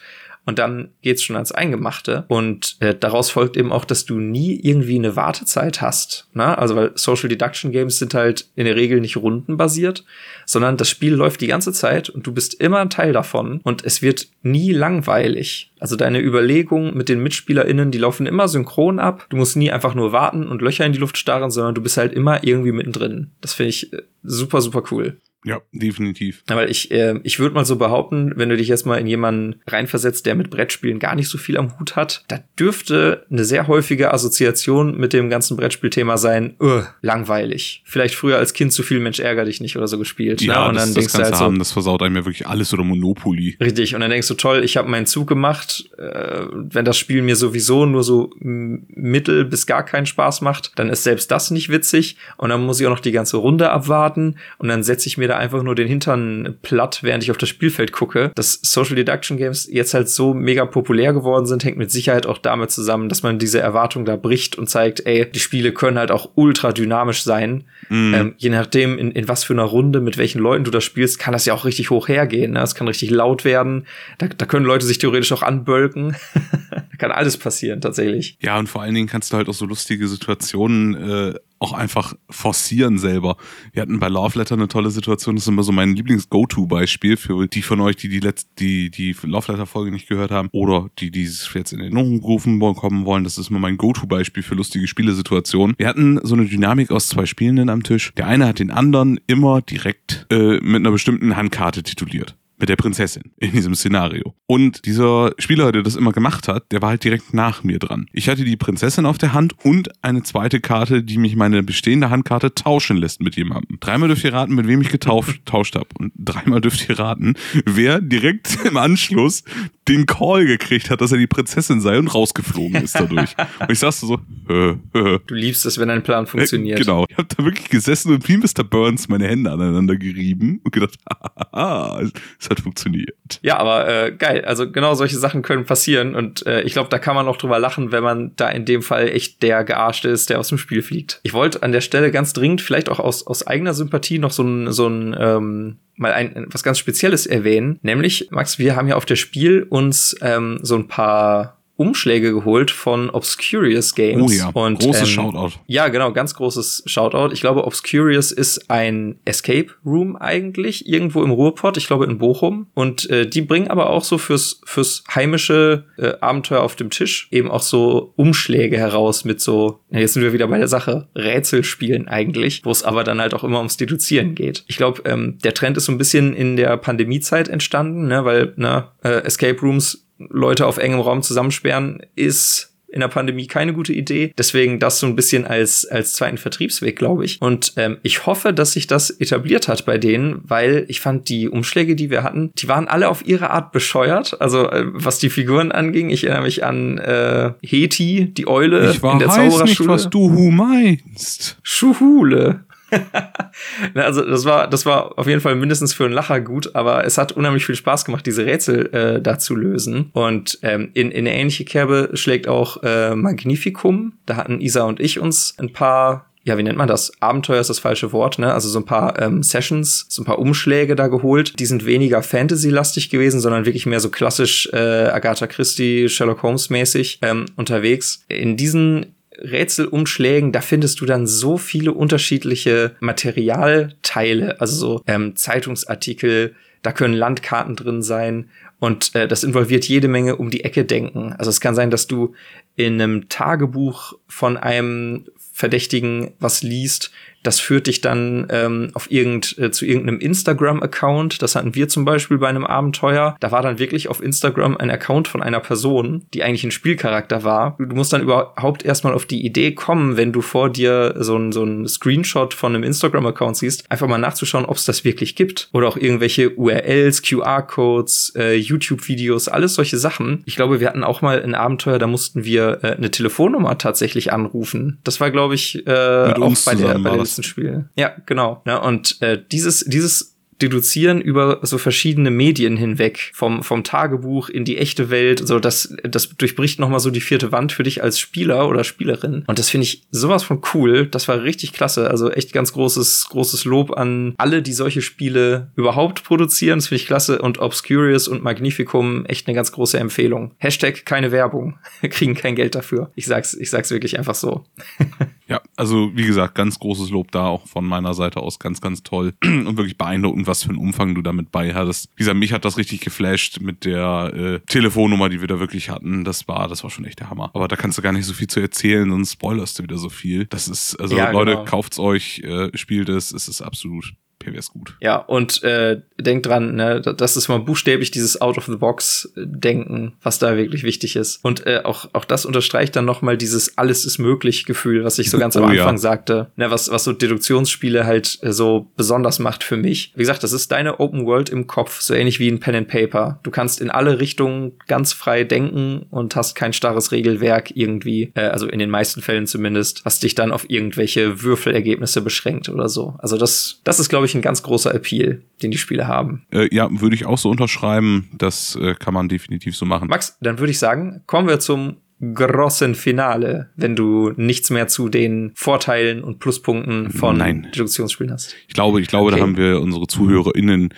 Und dann geht's schon ans Eingemachte. Und äh, daraus folgt eben auch, dass du nie irgendwie eine Wartezeit hast. Ne? Also weil Social Deduction Games sind halt in der Regel nicht rundenbasiert, sondern das Spiel läuft die ganze Zeit und du bist immer ein Teil davon und es wird nie langweilig. Also deine Überlegungen mit den MitspielerInnen, die laufen immer synchron ab. Du musst nie einfach nur warten und Löcher in die Luft starren, sondern du bist halt immer irgendwie mittendrin. Das finde ich äh, super, super cool. Ja, definitiv. Aber ich, äh, ich würde mal so behaupten, wenn du dich jetzt mal in jemanden reinversetzt, der mit Brettspielen gar nicht so viel am Hut hat, da dürfte eine sehr häufige Assoziation mit dem ganzen Brettspielthema sein, uh, langweilig. Vielleicht früher als Kind zu viel Mensch ärger dich nicht oder so gespielt. Ja, ne? und das, dann das denkst du halt haben, so, das versaut einem ja wirklich alles oder Monopoly. Richtig, und dann denkst du, toll, ich habe meinen Zug gemacht. Äh, wenn das Spiel mir sowieso nur so mittel bis gar keinen Spaß macht, dann ist selbst das nicht witzig. Und dann muss ich auch noch die ganze Runde abwarten und dann setze ich mir da einfach nur den Hintern platt, während ich auf das Spielfeld gucke. Dass Social Deduction Games jetzt halt so mega populär geworden sind, hängt mit Sicherheit auch damit zusammen, dass man diese Erwartung da bricht und zeigt, ey, die Spiele können halt auch ultra dynamisch sein. Mhm. Ähm, je nachdem, in, in was für einer Runde, mit welchen Leuten du das spielst, kann das ja auch richtig hoch hergehen. Ne? Es kann richtig laut werden. Da, da können Leute sich theoretisch auch anbölken. kann alles passieren, tatsächlich. Ja, und vor allen Dingen kannst du halt auch so lustige Situationen äh, auch einfach forcieren selber. Wir hatten bei Love Letter eine tolle Situation, das ist immer so mein Lieblings-Go-To-Beispiel für die von euch, die die, letzte, die, die Love Letter-Folge nicht gehört haben oder die dieses jetzt in Erinnerung gerufen kommen wollen. Das ist immer mein Go-To-Beispiel für lustige Spielesituationen. Wir hatten so eine Dynamik aus zwei Spielenden am Tisch. Der eine hat den anderen immer direkt äh, mit einer bestimmten Handkarte tituliert mit der Prinzessin in diesem Szenario. Und dieser Spieler, der das immer gemacht hat, der war halt direkt nach mir dran. Ich hatte die Prinzessin auf der Hand und eine zweite Karte, die mich meine bestehende Handkarte tauschen lässt mit jemandem. Dreimal dürft ihr raten, mit wem ich getauscht habe. Und dreimal dürft ihr raten, wer direkt im Anschluss den Call gekriegt hat, dass er die Prinzessin sei und rausgeflogen ist dadurch. und ich saß so, äh, äh. Du liebst es, wenn ein Plan funktioniert. Äh, genau. Ich habe da wirklich gesessen und wie Mr. Burns meine Hände aneinander gerieben und gedacht, haha, es hat funktioniert. Ja, aber äh, geil. Also genau solche Sachen können passieren und äh, ich glaube, da kann man auch drüber lachen, wenn man da in dem Fall echt der Gearschte ist, der aus dem Spiel fliegt. Ich wollte an der Stelle ganz dringend, vielleicht auch aus, aus eigener Sympathie, noch so ein, so ein ähm, mal ein, was ganz Spezielles erwähnen. Nämlich, Max, wir haben ja auf der Spiel uns ähm, so ein paar Umschläge geholt von Obscurious Games. Oh ja, und, großes ähm, Shoutout. Ja, genau, ganz großes Shoutout. Ich glaube, Obscurious ist ein Escape Room eigentlich, irgendwo im Ruhrpott, ich glaube in Bochum. Und äh, die bringen aber auch so fürs, fürs heimische äh, Abenteuer auf dem Tisch eben auch so Umschläge heraus mit so, ja, jetzt sind wir wieder bei der Sache, Rätselspielen eigentlich, wo es aber dann halt auch immer ums Deduzieren geht. Ich glaube, ähm, der Trend ist so ein bisschen in der Pandemiezeit entstanden, ne, weil ne, äh, Escape Rooms Leute auf engem Raum zusammensperren, ist in der Pandemie keine gute Idee. Deswegen das so ein bisschen als, als zweiten Vertriebsweg, glaube ich. Und ähm, ich hoffe, dass sich das etabliert hat bei denen, weil ich fand, die Umschläge, die wir hatten, die waren alle auf ihre Art bescheuert. Also äh, was die Figuren anging, ich erinnere mich an äh, Heti, die Eule ich in der Zaubererschule. nicht, was du meinst. Schuhule. also das war, das war auf jeden Fall mindestens für einen Lacher gut, aber es hat unheimlich viel Spaß gemacht, diese Rätsel äh, da zu lösen. Und ähm, in, in eine ähnliche Kerbe schlägt auch äh, Magnificum. Da hatten Isa und ich uns ein paar ja, wie nennt man das? Abenteuer ist das falsche Wort, ne? Also so ein paar ähm, Sessions, so ein paar Umschläge da geholt. Die sind weniger Fantasy-lastig gewesen, sondern wirklich mehr so klassisch äh, Agatha Christie, Sherlock Holmes mäßig ähm, unterwegs. In diesen Rätselumschlägen, da findest du dann so viele unterschiedliche Materialteile, also so ähm, Zeitungsartikel, da können Landkarten drin sein und äh, das involviert jede Menge um die Ecke denken. Also es kann sein, dass du in einem Tagebuch von einem Verdächtigen was liest, das führt dich dann ähm, auf irgend, äh, zu irgendeinem Instagram-Account. Das hatten wir zum Beispiel bei einem Abenteuer. Da war dann wirklich auf Instagram ein Account von einer Person, die eigentlich ein Spielcharakter war. Du musst dann überhaupt erstmal auf die Idee kommen, wenn du vor dir so ein, so ein Screenshot von einem Instagram-Account siehst, einfach mal nachzuschauen, ob es das wirklich gibt. Oder auch irgendwelche URLs, QR-Codes, äh, YouTube-Videos, alles solche Sachen. Ich glaube, wir hatten auch mal ein Abenteuer, da mussten wir äh, eine Telefonnummer tatsächlich anrufen. Das war, glaube ich, äh, auch bei der, bei der Spiel. Ja, genau. Ja, und äh, dieses, dieses deduzieren über so verschiedene Medien hinweg, vom, vom Tagebuch in die echte Welt, so das, das durchbricht nochmal so die vierte Wand für dich als Spieler oder Spielerin. Und das finde ich sowas von cool. Das war richtig klasse. Also echt ganz großes, großes Lob an alle, die solche Spiele überhaupt produzieren. Das finde ich klasse. Und Obscurious und Magnificum echt eine ganz große Empfehlung. Hashtag keine Werbung. kriegen kein Geld dafür. Ich sag's, ich sag's wirklich einfach so. ja, also wie gesagt, ganz großes Lob da auch von meiner Seite aus. Ganz, ganz toll und wirklich beeindruckend, was für einen Umfang du damit bei hattest. Wie gesagt, mich hat das richtig geflasht mit der äh, Telefonnummer, die wir da wirklich hatten. Das war, das war schon echt der Hammer. Aber da kannst du gar nicht so viel zu erzählen, sonst spoilerst du wieder so viel. Das ist, also ja, Leute, genau. kauft's euch, äh, spielt es, es ist absolut es gut. Ja, und äh, denkt dran, ne, das ist mal buchstäblich dieses Out-of-the-Box-Denken, was da wirklich wichtig ist. Und äh, auch, auch das unterstreicht dann nochmal dieses Alles ist möglich Gefühl, was ich so ganz oh, am Anfang ja. sagte, ne, was, was so Deduktionsspiele halt äh, so besonders macht für mich. Wie gesagt, das ist deine Open World im Kopf, so ähnlich wie ein Pen and Paper. Du kannst in alle Richtungen ganz frei denken und hast kein starres Regelwerk irgendwie, äh, also in den meisten Fällen zumindest, was dich dann auf irgendwelche Würfelergebnisse beschränkt oder so. Also das, das ist, glaube ich, ein ganz großer Appeal, den die Spiele haben. Äh, ja, würde ich auch so unterschreiben. Das äh, kann man definitiv so machen. Max, dann würde ich sagen, kommen wir zum großen Finale, wenn du nichts mehr zu den Vorteilen und Pluspunkten von Nein. Deduktionsspielen hast. Ich glaube, ich glaube, Okay. da haben wir unsere ZuhörerInnen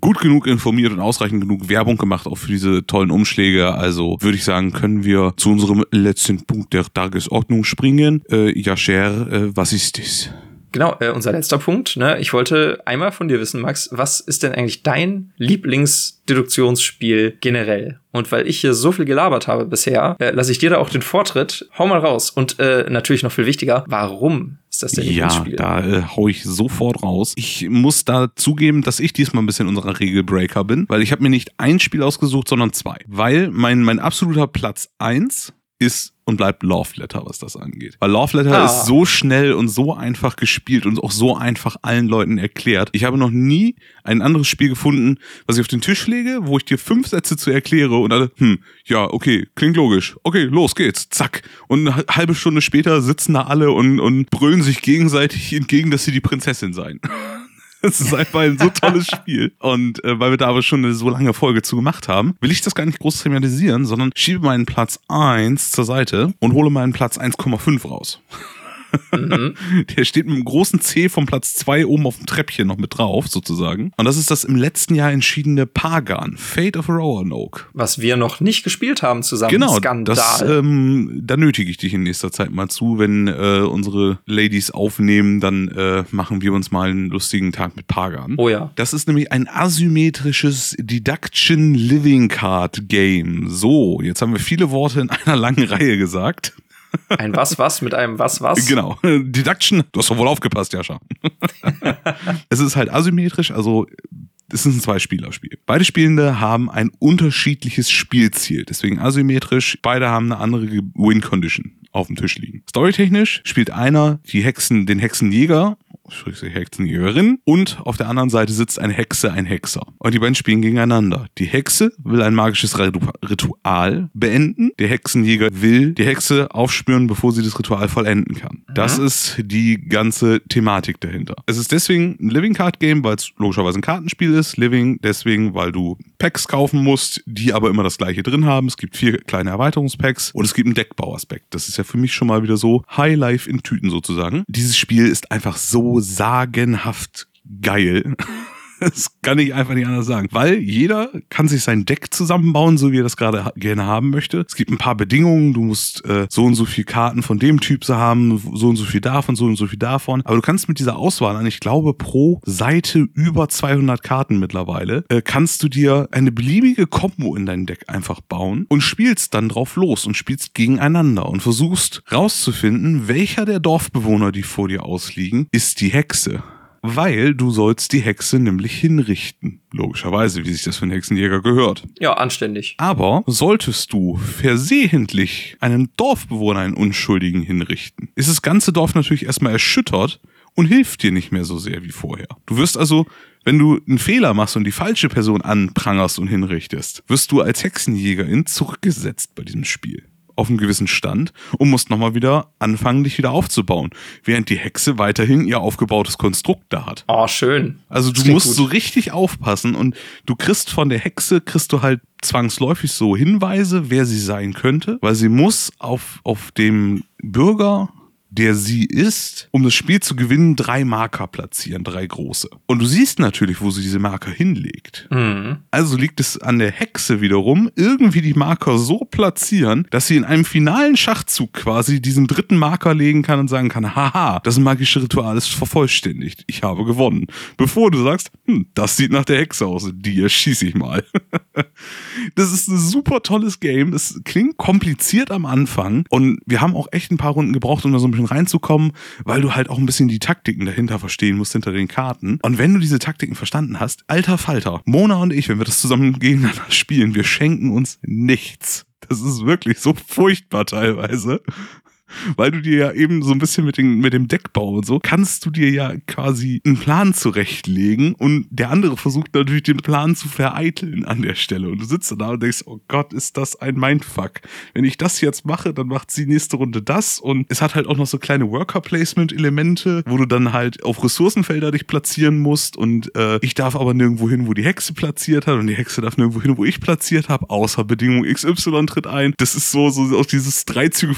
gut genug informiert und ausreichend genug Werbung gemacht, auch für diese tollen Umschläge. Also würde ich sagen, können wir zu unserem letzten Punkt der Tagesordnung springen. Äh, ja, Cher, äh, was ist das? Genau, äh, unser letzter Punkt. Ne? Ich wollte einmal von dir wissen, Max, was ist denn eigentlich dein Lieblingsdeduktionsspiel generell? Und weil ich hier so viel gelabert habe bisher, äh, lasse ich dir da auch den Vortritt. Hau mal raus. Und äh, natürlich noch viel wichtiger, warum ist das dein Ja, Lieblingsspiel? da äh, hau ich sofort raus. Ich muss da zugeben, dass ich diesmal ein bisschen unserer Regelbreaker bin, weil ich habe mir nicht ein Spiel ausgesucht, sondern zwei. Weil mein, mein absoluter Platz eins ist und bleibt Love Letter, was das angeht. Weil Love Letter Ah. ist so schnell und so einfach gespielt und auch so einfach allen Leuten erklärt. Ich habe noch nie ein anderes Spiel gefunden, was ich auf den Tisch lege, wo ich dir fünf Sätze zu erkläre und alle, hm, ja, okay, klingt logisch. Okay, los geht's, zack. Und eine halbe Stunde später sitzen da alle und, und brüllen sich gegenseitig entgegen, dass sie die Prinzessin seien. Es ist einfach ein so tolles Spiel. Und äh, weil wir da aber schon eine so lange Folge zu gemacht haben, will ich das gar nicht groß thematisieren, sondern schiebe meinen Platz 1 zur Seite und hole meinen Platz 1,5 raus. Der steht mit einem großen C vom Platz 2 oben auf dem Treppchen noch mit drauf, sozusagen. Und das ist das im letzten Jahr entschiedene Pagan, Fate of Roanoke. Was wir noch nicht gespielt haben zusammen. Genau, Skandal. das, ähm, da nötige ich dich in nächster Zeit mal zu. Wenn äh, unsere Ladies aufnehmen, dann äh, machen wir uns mal einen lustigen Tag mit Pagan. oh ja. Das ist nämlich ein asymmetrisches Deduction Living Card Game. So, jetzt haben wir viele Worte in einer langen Reihe gesagt. Ein was was mit einem was was. Genau. Deduction, du hast doch wohl aufgepasst, Jascha. es ist halt asymmetrisch, also es ist ein Zwei-Spieler-Spiel. Beide Spielende haben ein unterschiedliches Spielziel, deswegen asymmetrisch. Beide haben eine andere Win-Condition auf dem Tisch liegen. Storytechnisch spielt einer die Hexen, den Hexenjäger, Hexenjägerin, und auf der anderen Seite sitzt eine Hexe, ein Hexer. Und die beiden spielen gegeneinander. Die Hexe will ein magisches Ritu- Ritual beenden. Der Hexenjäger will die Hexe aufspüren, bevor sie das Ritual vollenden kann. Das ist die ganze Thematik dahinter. Es ist deswegen ein Living Card Game, weil es logischerweise ein Kartenspiel ist. Living deswegen, weil du Packs kaufen musst, die aber immer das gleiche drin haben. Es gibt vier kleine Erweiterungspacks und es gibt einen Deckbauaspekt. Das ist ja für mich schon mal wieder so High Life in Tüten sozusagen. Dieses Spiel ist einfach so sagenhaft geil. Das kann ich einfach nicht anders sagen. Weil jeder kann sich sein Deck zusammenbauen, so wie er das gerade gerne haben möchte. Es gibt ein paar Bedingungen. Du musst äh, so und so viel Karten von dem Typ haben, so und so viel davon, so und so viel davon. Aber du kannst mit dieser Auswahl an, ich glaube, pro Seite über 200 Karten mittlerweile, äh, kannst du dir eine beliebige Kombo in dein Deck einfach bauen und spielst dann drauf los und spielst gegeneinander und versuchst rauszufinden, welcher der Dorfbewohner, die vor dir ausliegen, ist die Hexe. Weil du sollst die Hexe nämlich hinrichten. Logischerweise, wie sich das für einen Hexenjäger gehört. Ja, anständig. Aber solltest du versehentlich einen Dorfbewohner, einen Unschuldigen hinrichten, ist das ganze Dorf natürlich erstmal erschüttert und hilft dir nicht mehr so sehr wie vorher. Du wirst also, wenn du einen Fehler machst und die falsche Person anprangerst und hinrichtest, wirst du als Hexenjägerin zurückgesetzt bei diesem Spiel auf einen gewissen Stand und musst nochmal wieder anfangen, dich wieder aufzubauen, während die Hexe weiterhin ihr aufgebautes Konstrukt da hat. Oh, schön. Also du musst gut. so richtig aufpassen und du kriegst von der Hexe, kriegst du halt zwangsläufig so Hinweise, wer sie sein könnte, weil sie muss auf, auf dem Bürger, der sie ist, um das Spiel zu gewinnen, drei Marker platzieren, drei große. Und du siehst natürlich, wo sie diese Marker hinlegt. Mhm. Also liegt es an der Hexe wiederum, irgendwie die Marker so platzieren, dass sie in einem finalen Schachzug quasi diesen dritten Marker legen kann und sagen kann, haha, das magische Ritual ist vervollständigt. Ich habe gewonnen. Bevor du sagst, hm, das sieht nach der Hexe aus, die erschieße ich mal. das ist ein super tolles Game. Das klingt kompliziert am Anfang und wir haben auch echt ein paar Runden gebraucht, um da so ein bisschen reinzukommen, weil du halt auch ein bisschen die Taktiken dahinter verstehen musst, hinter den Karten. Und wenn du diese Taktiken verstanden hast, alter Falter, Mona und ich, wenn wir das zusammen gegeneinander spielen, wir schenken uns nichts. Das ist wirklich so furchtbar teilweise. Weil du dir ja eben so ein bisschen mit, den, mit dem Deckbau und so, kannst du dir ja quasi einen Plan zurechtlegen und der andere versucht natürlich den Plan zu vereiteln an der Stelle. Und du sitzt da und denkst, oh Gott, ist das ein Mindfuck. Wenn ich das jetzt mache, dann macht sie nächste Runde das und es hat halt auch noch so kleine Worker-Placement-Elemente, wo du dann halt auf Ressourcenfelder dich platzieren musst und äh, ich darf aber nirgendwo hin, wo die Hexe platziert hat und die Hexe darf nirgendwo hin, wo ich platziert habe, außer Bedingung XY tritt ein. Das ist so, so aus dieses drei Züge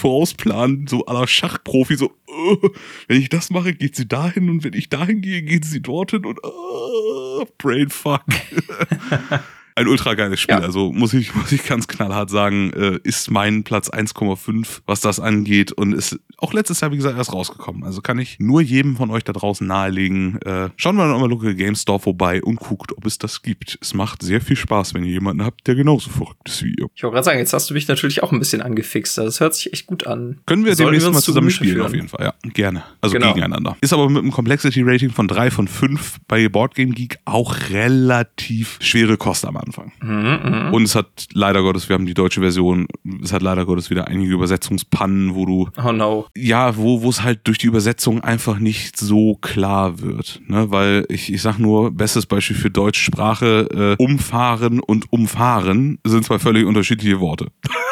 so aller Schachprofi, so, uh, wenn ich das mache, geht sie dahin und wenn ich dahin gehe, geht sie dorthin und uh, Brainfuck. ein ultra geiles Spiel. Ja. Also muss ich, muss ich ganz knallhart sagen, äh, ist mein Platz 1,5, was das angeht und ist auch letztes Jahr, wie gesagt, erst rausgekommen. Also kann ich nur jedem von euch da draußen nahelegen. Äh, schaut mal in eurem Local Game Store vorbei und guckt, ob es das gibt. Es macht sehr viel Spaß, wenn ihr jemanden habt, der genauso verrückt ist wie ihr. Ich wollte gerade sagen, jetzt hast du mich natürlich auch ein bisschen angefixt. Das hört sich echt gut an. Können wir Sollen demnächst wir mal zusammen spielen, führen? auf jeden Fall. Ja, gerne. Also genau. gegeneinander. Ist aber mit einem Complexity Rating von 3 von 5 bei Boardgame Geek auch relativ schwere Kost am Anfang. Mhm, mh. Und es hat leider Gottes, wir haben die deutsche Version, es hat leider Gottes wieder einige Übersetzungspannen, wo du. Oh no. Ja, wo es halt durch die Übersetzung einfach nicht so klar wird. Ne? Weil ich, ich sag nur, bestes Beispiel für deutsche Sprache, äh, umfahren und umfahren sind zwei völlig unterschiedliche Worte.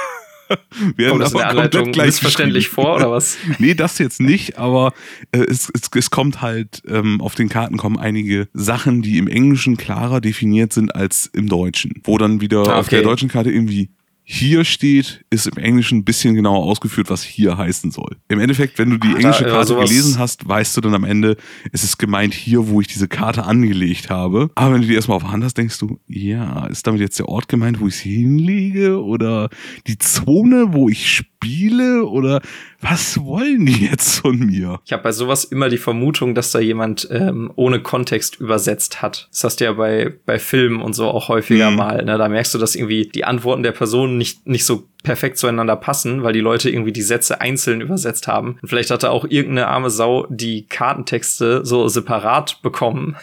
Wir kommt das in der Anleitung missverständlich vor oder was? nee, das jetzt nicht, aber äh, es, es, es kommt halt, ähm, auf den Karten kommen einige Sachen, die im Englischen klarer definiert sind als im Deutschen. Wo dann wieder ah, okay. auf der deutschen Karte irgendwie hier steht, ist im Englischen ein bisschen genauer ausgeführt, was hier heißen soll. Im Endeffekt, wenn du die Ach, englische da, Karte gelesen hast, weißt du dann am Ende, es ist gemeint hier, wo ich diese Karte angelegt habe. Aber wenn du die erstmal auf Hand hast, denkst du, ja, ist damit jetzt der Ort gemeint, wo ich sie hinlege? Oder die Zone, wo ich spiele? Oder was wollen die jetzt von mir? Ich habe bei sowas immer die Vermutung, dass da jemand ähm, ohne Kontext übersetzt hat. Das hast du ja bei, bei Filmen und so auch häufiger mhm. mal. Ne? Da merkst du, dass irgendwie die Antworten der Person nicht, nicht so perfekt zueinander passen, weil die Leute irgendwie die Sätze einzeln übersetzt haben. Und vielleicht hatte auch irgendeine arme Sau die Kartentexte so separat bekommen.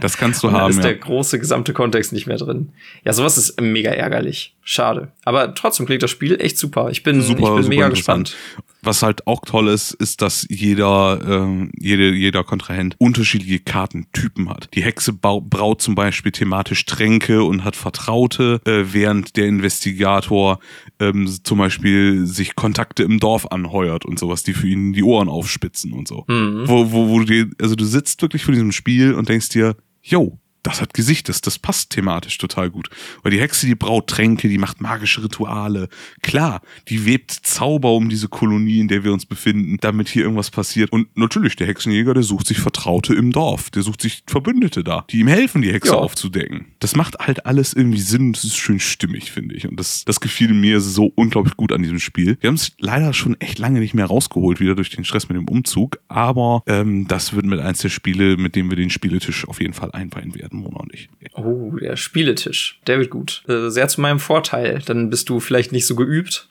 Das kannst du haben. ist ja. der große gesamte Kontext nicht mehr drin. Ja, sowas ist mega ärgerlich. Schade. Aber trotzdem klingt das Spiel echt super. Ich bin, super, ich bin mega gespannt. Was halt auch toll ist, ist, dass jeder, äh, jede, jeder Kontrahent unterschiedliche Kartentypen hat. Die Hexe braut zum Beispiel thematisch Tränke und hat Vertraute, äh, während der Investigator ähm, zum Beispiel sich Kontakte im Dorf anheuert und sowas, die für ihn die Ohren aufspitzen und so. Mhm. Wo, wo, wo du dir, also du sitzt wirklich vor diesem Spiel und denkst dir, yo, das hat Gesicht, das, das passt thematisch total gut. Weil die Hexe, die braut Tränke, die macht magische Rituale. Klar, die webt Zauber um diese Kolonie, in der wir uns befinden, damit hier irgendwas passiert. Und natürlich, der Hexenjäger, der sucht sich Vertraute im Dorf. Der sucht sich Verbündete da, die ihm helfen, die Hexe ja. aufzudecken. Das macht halt alles irgendwie Sinn. Das ist schön stimmig, finde ich. Und das, das gefiel mir so unglaublich gut an diesem Spiel. Wir haben es leider schon echt lange nicht mehr rausgeholt, wieder durch den Stress mit dem Umzug. Aber ähm, das wird mit eins der Spiele, mit dem wir den Spieletisch auf jeden Fall einweihen werden. Mona und ich. Oh, der Spieletisch. Der wird gut. Äh, sehr zu meinem Vorteil. Dann bist du vielleicht nicht so geübt,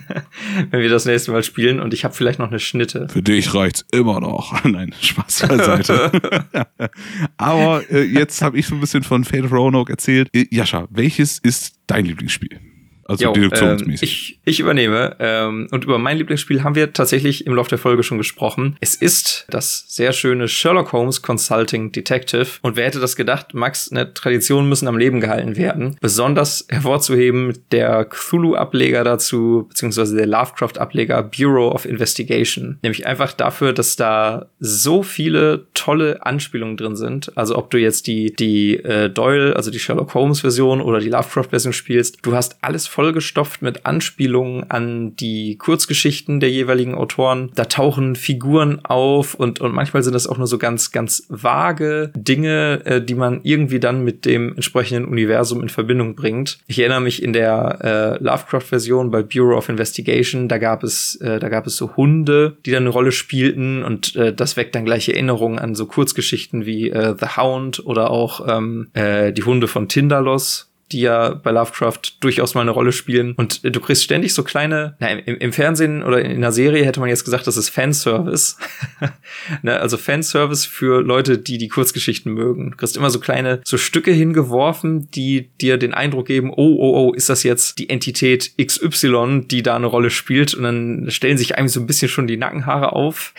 wenn wir das nächste Mal spielen und ich habe vielleicht noch eine Schnitte. Für dich reicht's immer noch. Nein, Spaß beiseite. Aber äh, jetzt habe ich so ein bisschen von Fate Roanoke erzählt. Äh, Jascha, welches ist dein Lieblingsspiel? Also jo, deduktionsmäßig. Ähm, ich, ich übernehme. Ähm, und über mein Lieblingsspiel haben wir tatsächlich im Laufe der Folge schon gesprochen. Es ist das sehr schöne Sherlock Holmes Consulting Detective. Und wer hätte das gedacht, Max, eine Tradition müssen am Leben gehalten werden. Besonders hervorzuheben der Cthulhu-Ableger dazu, beziehungsweise der Lovecraft-Ableger Bureau of Investigation. Nämlich einfach dafür, dass da so viele tolle Anspielungen drin sind. Also ob du jetzt die, die äh, Doyle, also die Sherlock Holmes-Version oder die Lovecraft-Version spielst, du hast alles voll vollgestopft mit Anspielungen an die Kurzgeschichten der jeweiligen Autoren. Da tauchen Figuren auf und, und manchmal sind das auch nur so ganz, ganz vage Dinge, äh, die man irgendwie dann mit dem entsprechenden Universum in Verbindung bringt. Ich erinnere mich in der äh, Lovecraft-Version bei Bureau of Investigation, da gab es, äh, da gab es so Hunde, die dann eine Rolle spielten und äh, das weckt dann gleich Erinnerungen an so Kurzgeschichten wie äh, The Hound oder auch ähm, äh, die Hunde von Tindalos die ja bei Lovecraft durchaus mal eine Rolle spielen. Und du kriegst ständig so kleine, na, im, im Fernsehen oder in einer Serie hätte man jetzt gesagt, das ist Fanservice. ne, also Fanservice für Leute, die die Kurzgeschichten mögen. Du kriegst immer so kleine, so Stücke hingeworfen, die dir den Eindruck geben, oh, oh, oh, ist das jetzt die Entität XY, die da eine Rolle spielt? Und dann stellen sich einem so ein bisschen schon die Nackenhaare auf.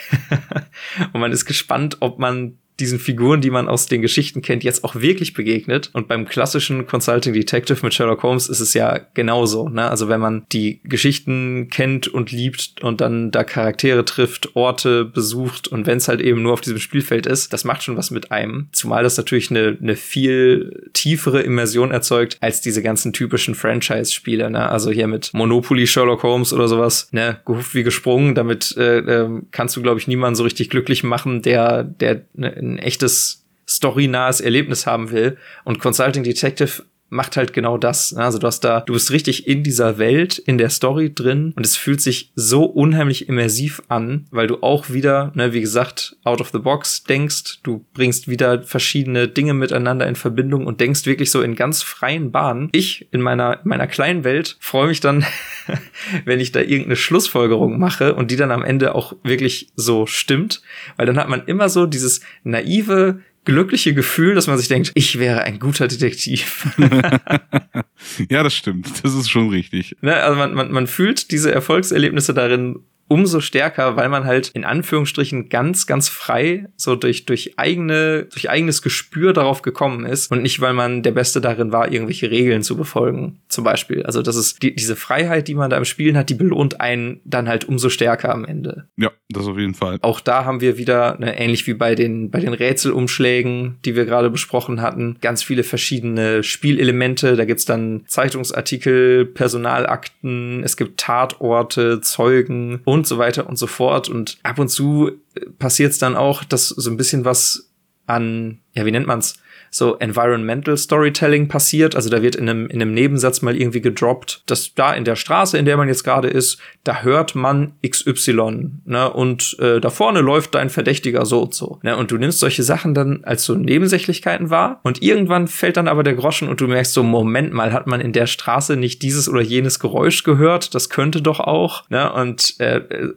und man ist gespannt, ob man diesen Figuren, die man aus den Geschichten kennt, jetzt auch wirklich begegnet. Und beim klassischen Consulting Detective mit Sherlock Holmes ist es ja genauso. Ne? Also wenn man die Geschichten kennt und liebt und dann da Charaktere trifft, Orte besucht und wenn es halt eben nur auf diesem Spielfeld ist, das macht schon was mit einem. Zumal das natürlich eine, eine viel tiefere Immersion erzeugt als diese ganzen typischen Franchise-Spiele. Ne? Also hier mit Monopoly, Sherlock Holmes oder sowas, ne, gehuft wie gesprungen. Damit äh, äh, kannst du, glaube ich, niemanden so richtig glücklich machen, der, der ne, ein echtes storynahes Erlebnis haben will. Und Consulting Detective macht halt genau das. Also du hast da, du bist richtig in dieser Welt, in der Story drin und es fühlt sich so unheimlich immersiv an, weil du auch wieder, ne, wie gesagt, out of the box denkst, du bringst wieder verschiedene Dinge miteinander in Verbindung und denkst wirklich so in ganz freien Bahnen. Ich in meiner, in meiner kleinen Welt freue mich dann, wenn ich da irgendeine Schlussfolgerung mache und die dann am Ende auch wirklich so stimmt, weil dann hat man immer so dieses naive, glückliche Gefühl, dass man sich denkt, ich wäre ein guter Detektiv. ja, das stimmt. Das ist schon richtig. Ne, also man, man, man fühlt diese Erfolgserlebnisse darin umso stärker, weil man halt in Anführungsstrichen ganz, ganz frei so durch, durch eigene, durch eigenes Gespür darauf gekommen ist und nicht, weil man der Beste darin war, irgendwelche Regeln zu befolgen, zum Beispiel. Also das ist die, diese Freiheit, die man da im Spielen hat, die belohnt einen dann halt umso stärker am Ende. Ja, das auf jeden Fall. Auch da haben wir wieder, ne, ähnlich wie bei den, bei den Rätselumschlägen, die wir gerade besprochen hatten, ganz viele verschiedene Spielelemente. Da gibt's dann Zeitungsartikel, Personalakten, es gibt Tatorte, Zeugen und und so weiter und so fort. Und ab und zu äh, passiert es dann auch, dass so ein bisschen was an, ja, wie nennt man's? So Environmental Storytelling passiert. Also da wird in einem, in einem Nebensatz mal irgendwie gedroppt, dass da in der Straße, in der man jetzt gerade ist, da hört man XY, ne? Und äh, da vorne läuft dein Verdächtiger so und so. Ne? Und du nimmst solche Sachen dann als so Nebensächlichkeiten wahr und irgendwann fällt dann aber der Groschen und du merkst so, Moment mal, hat man in der Straße nicht dieses oder jenes Geräusch gehört? Das könnte doch auch. Ne? Und äh, äh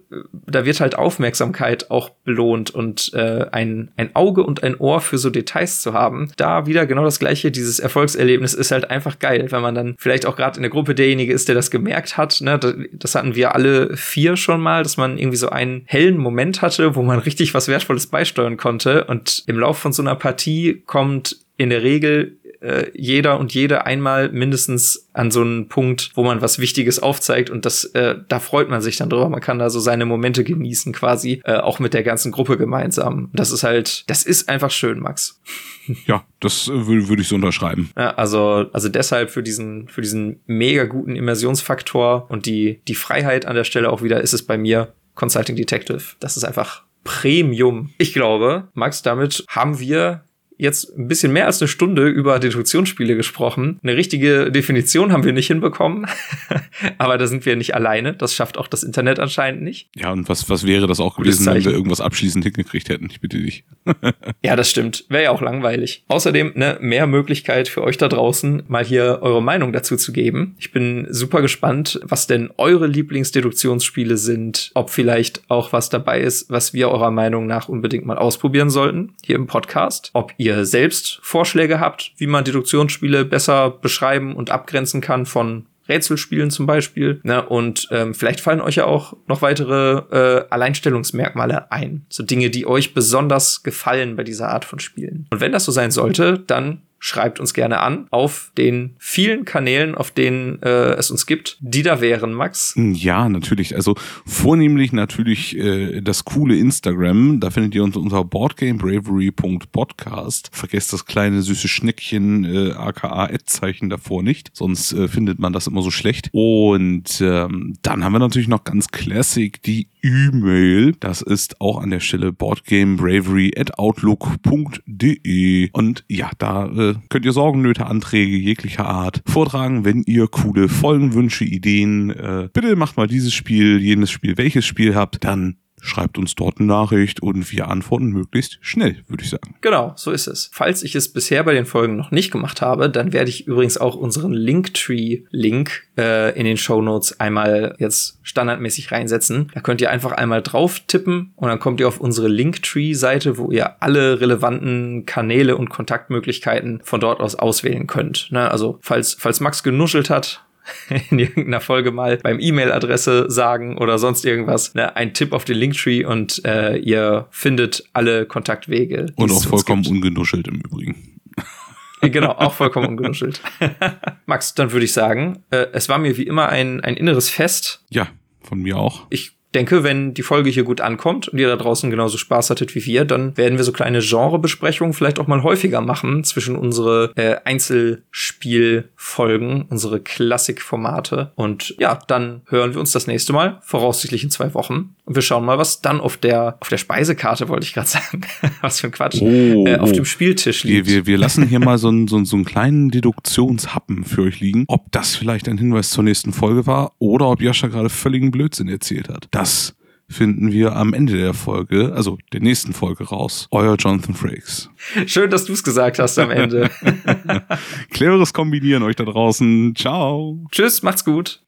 da wird halt Aufmerksamkeit auch belohnt und äh, ein, ein Auge und ein Ohr für so Details zu haben. Da wieder genau das gleiche. Dieses Erfolgserlebnis ist halt einfach geil, wenn man dann vielleicht auch gerade in der Gruppe derjenige ist, der das gemerkt hat. Ne? Das hatten wir alle vier schon mal, dass man irgendwie so einen hellen Moment hatte, wo man richtig was Wertvolles beisteuern konnte. Und im Lauf von so einer Partie kommt in der Regel äh, jeder und jede einmal mindestens an so einen Punkt, wo man was Wichtiges aufzeigt und das, äh, da freut man sich dann drüber. Man kann da so seine Momente genießen, quasi, äh, auch mit der ganzen Gruppe gemeinsam. Das ist halt, das ist einfach schön, Max. Ja, das äh, würde würd ich so unterschreiben. Ja, also, also deshalb für diesen, für diesen mega guten Immersionsfaktor und die, die Freiheit an der Stelle auch wieder ist es bei mir Consulting Detective. Das ist einfach Premium. Ich glaube, Max, damit haben wir jetzt ein bisschen mehr als eine Stunde über Deduktionsspiele gesprochen. Eine richtige Definition haben wir nicht hinbekommen, aber da sind wir nicht alleine. Das schafft auch das Internet anscheinend nicht. Ja, und was, was wäre das auch gewesen, wenn wir irgendwas abschließend hingekriegt hätten? Ich bitte dich. ja, das stimmt. Wäre ja auch langweilig. Außerdem ne, mehr Möglichkeit für euch da draußen, mal hier eure Meinung dazu zu geben. Ich bin super gespannt, was denn eure Lieblingsdeduktionsspiele sind, ob vielleicht auch was dabei ist, was wir eurer Meinung nach unbedingt mal ausprobieren sollten hier im Podcast. Ob ihr ihr selbst Vorschläge habt, wie man Deduktionsspiele besser beschreiben und abgrenzen kann von Rätselspielen zum Beispiel. Ne? Und ähm, vielleicht fallen euch ja auch noch weitere äh, Alleinstellungsmerkmale ein. So Dinge, die euch besonders gefallen bei dieser Art von Spielen. Und wenn das so sein sollte, dann schreibt uns gerne an auf den vielen Kanälen, auf denen äh, es uns gibt, die da wären, Max. Ja, natürlich. Also vornehmlich natürlich äh, das coole Instagram. Da findet ihr uns unter boardgamebravery.podcast. Vergesst das kleine süße Schneckchen äh, aka Ad-Zeichen davor nicht, sonst äh, findet man das immer so schlecht. Und ähm, dann haben wir natürlich noch ganz classic die E-Mail. Das ist auch an der Stelle boardgamebravery at outlook.de. Und ja, da äh, könnt ihr Sorgen, Nöte, Anträge jeglicher Art vortragen, wenn ihr coole Folgenwünsche, Ideen, äh, bitte macht mal dieses Spiel, jenes Spiel, welches Spiel habt, dann schreibt uns dort eine Nachricht und wir antworten möglichst schnell, würde ich sagen. Genau, so ist es. Falls ich es bisher bei den Folgen noch nicht gemacht habe, dann werde ich übrigens auch unseren Linktree-Link äh, in den Show Notes einmal jetzt standardmäßig reinsetzen. Da könnt ihr einfach einmal drauf tippen und dann kommt ihr auf unsere Linktree-Seite, wo ihr alle relevanten Kanäle und Kontaktmöglichkeiten von dort aus auswählen könnt. Ne? Also falls, falls Max genuschelt hat, in irgendeiner Folge mal beim E-Mail-Adresse sagen oder sonst irgendwas. Ne, ein Tipp auf den Linktree und äh, ihr findet alle Kontaktwege. Und auch vollkommen ungenuschelt im Übrigen. genau, auch vollkommen ungenuschelt. Max, dann würde ich sagen, äh, es war mir wie immer ein, ein inneres Fest. Ja, von mir auch. Ich denke, wenn die Folge hier gut ankommt und ihr da draußen genauso Spaß hattet wie wir, dann werden wir so kleine Genrebesprechungen vielleicht auch mal häufiger machen zwischen unsere äh, Einzelspielfolgen, unsere Klassikformate. Und ja, dann hören wir uns das nächste Mal, voraussichtlich in zwei Wochen. Und wir schauen mal, was dann auf der, auf der Speisekarte, wollte ich gerade sagen, was für ein Quatsch, oh, äh, auf dem Spieltisch liegt. Wir, wir, wir lassen hier mal so einen, so, so einen kleinen Deduktionshappen für euch liegen, ob das vielleicht ein Hinweis zur nächsten Folge war oder ob Jascha gerade völligen Blödsinn erzählt hat. Das das finden wir am Ende der Folge, also der nächsten Folge raus. Euer Jonathan Frakes. Schön, dass du es gesagt hast am Ende. Cleveres Kombinieren euch da draußen. Ciao. Tschüss, macht's gut.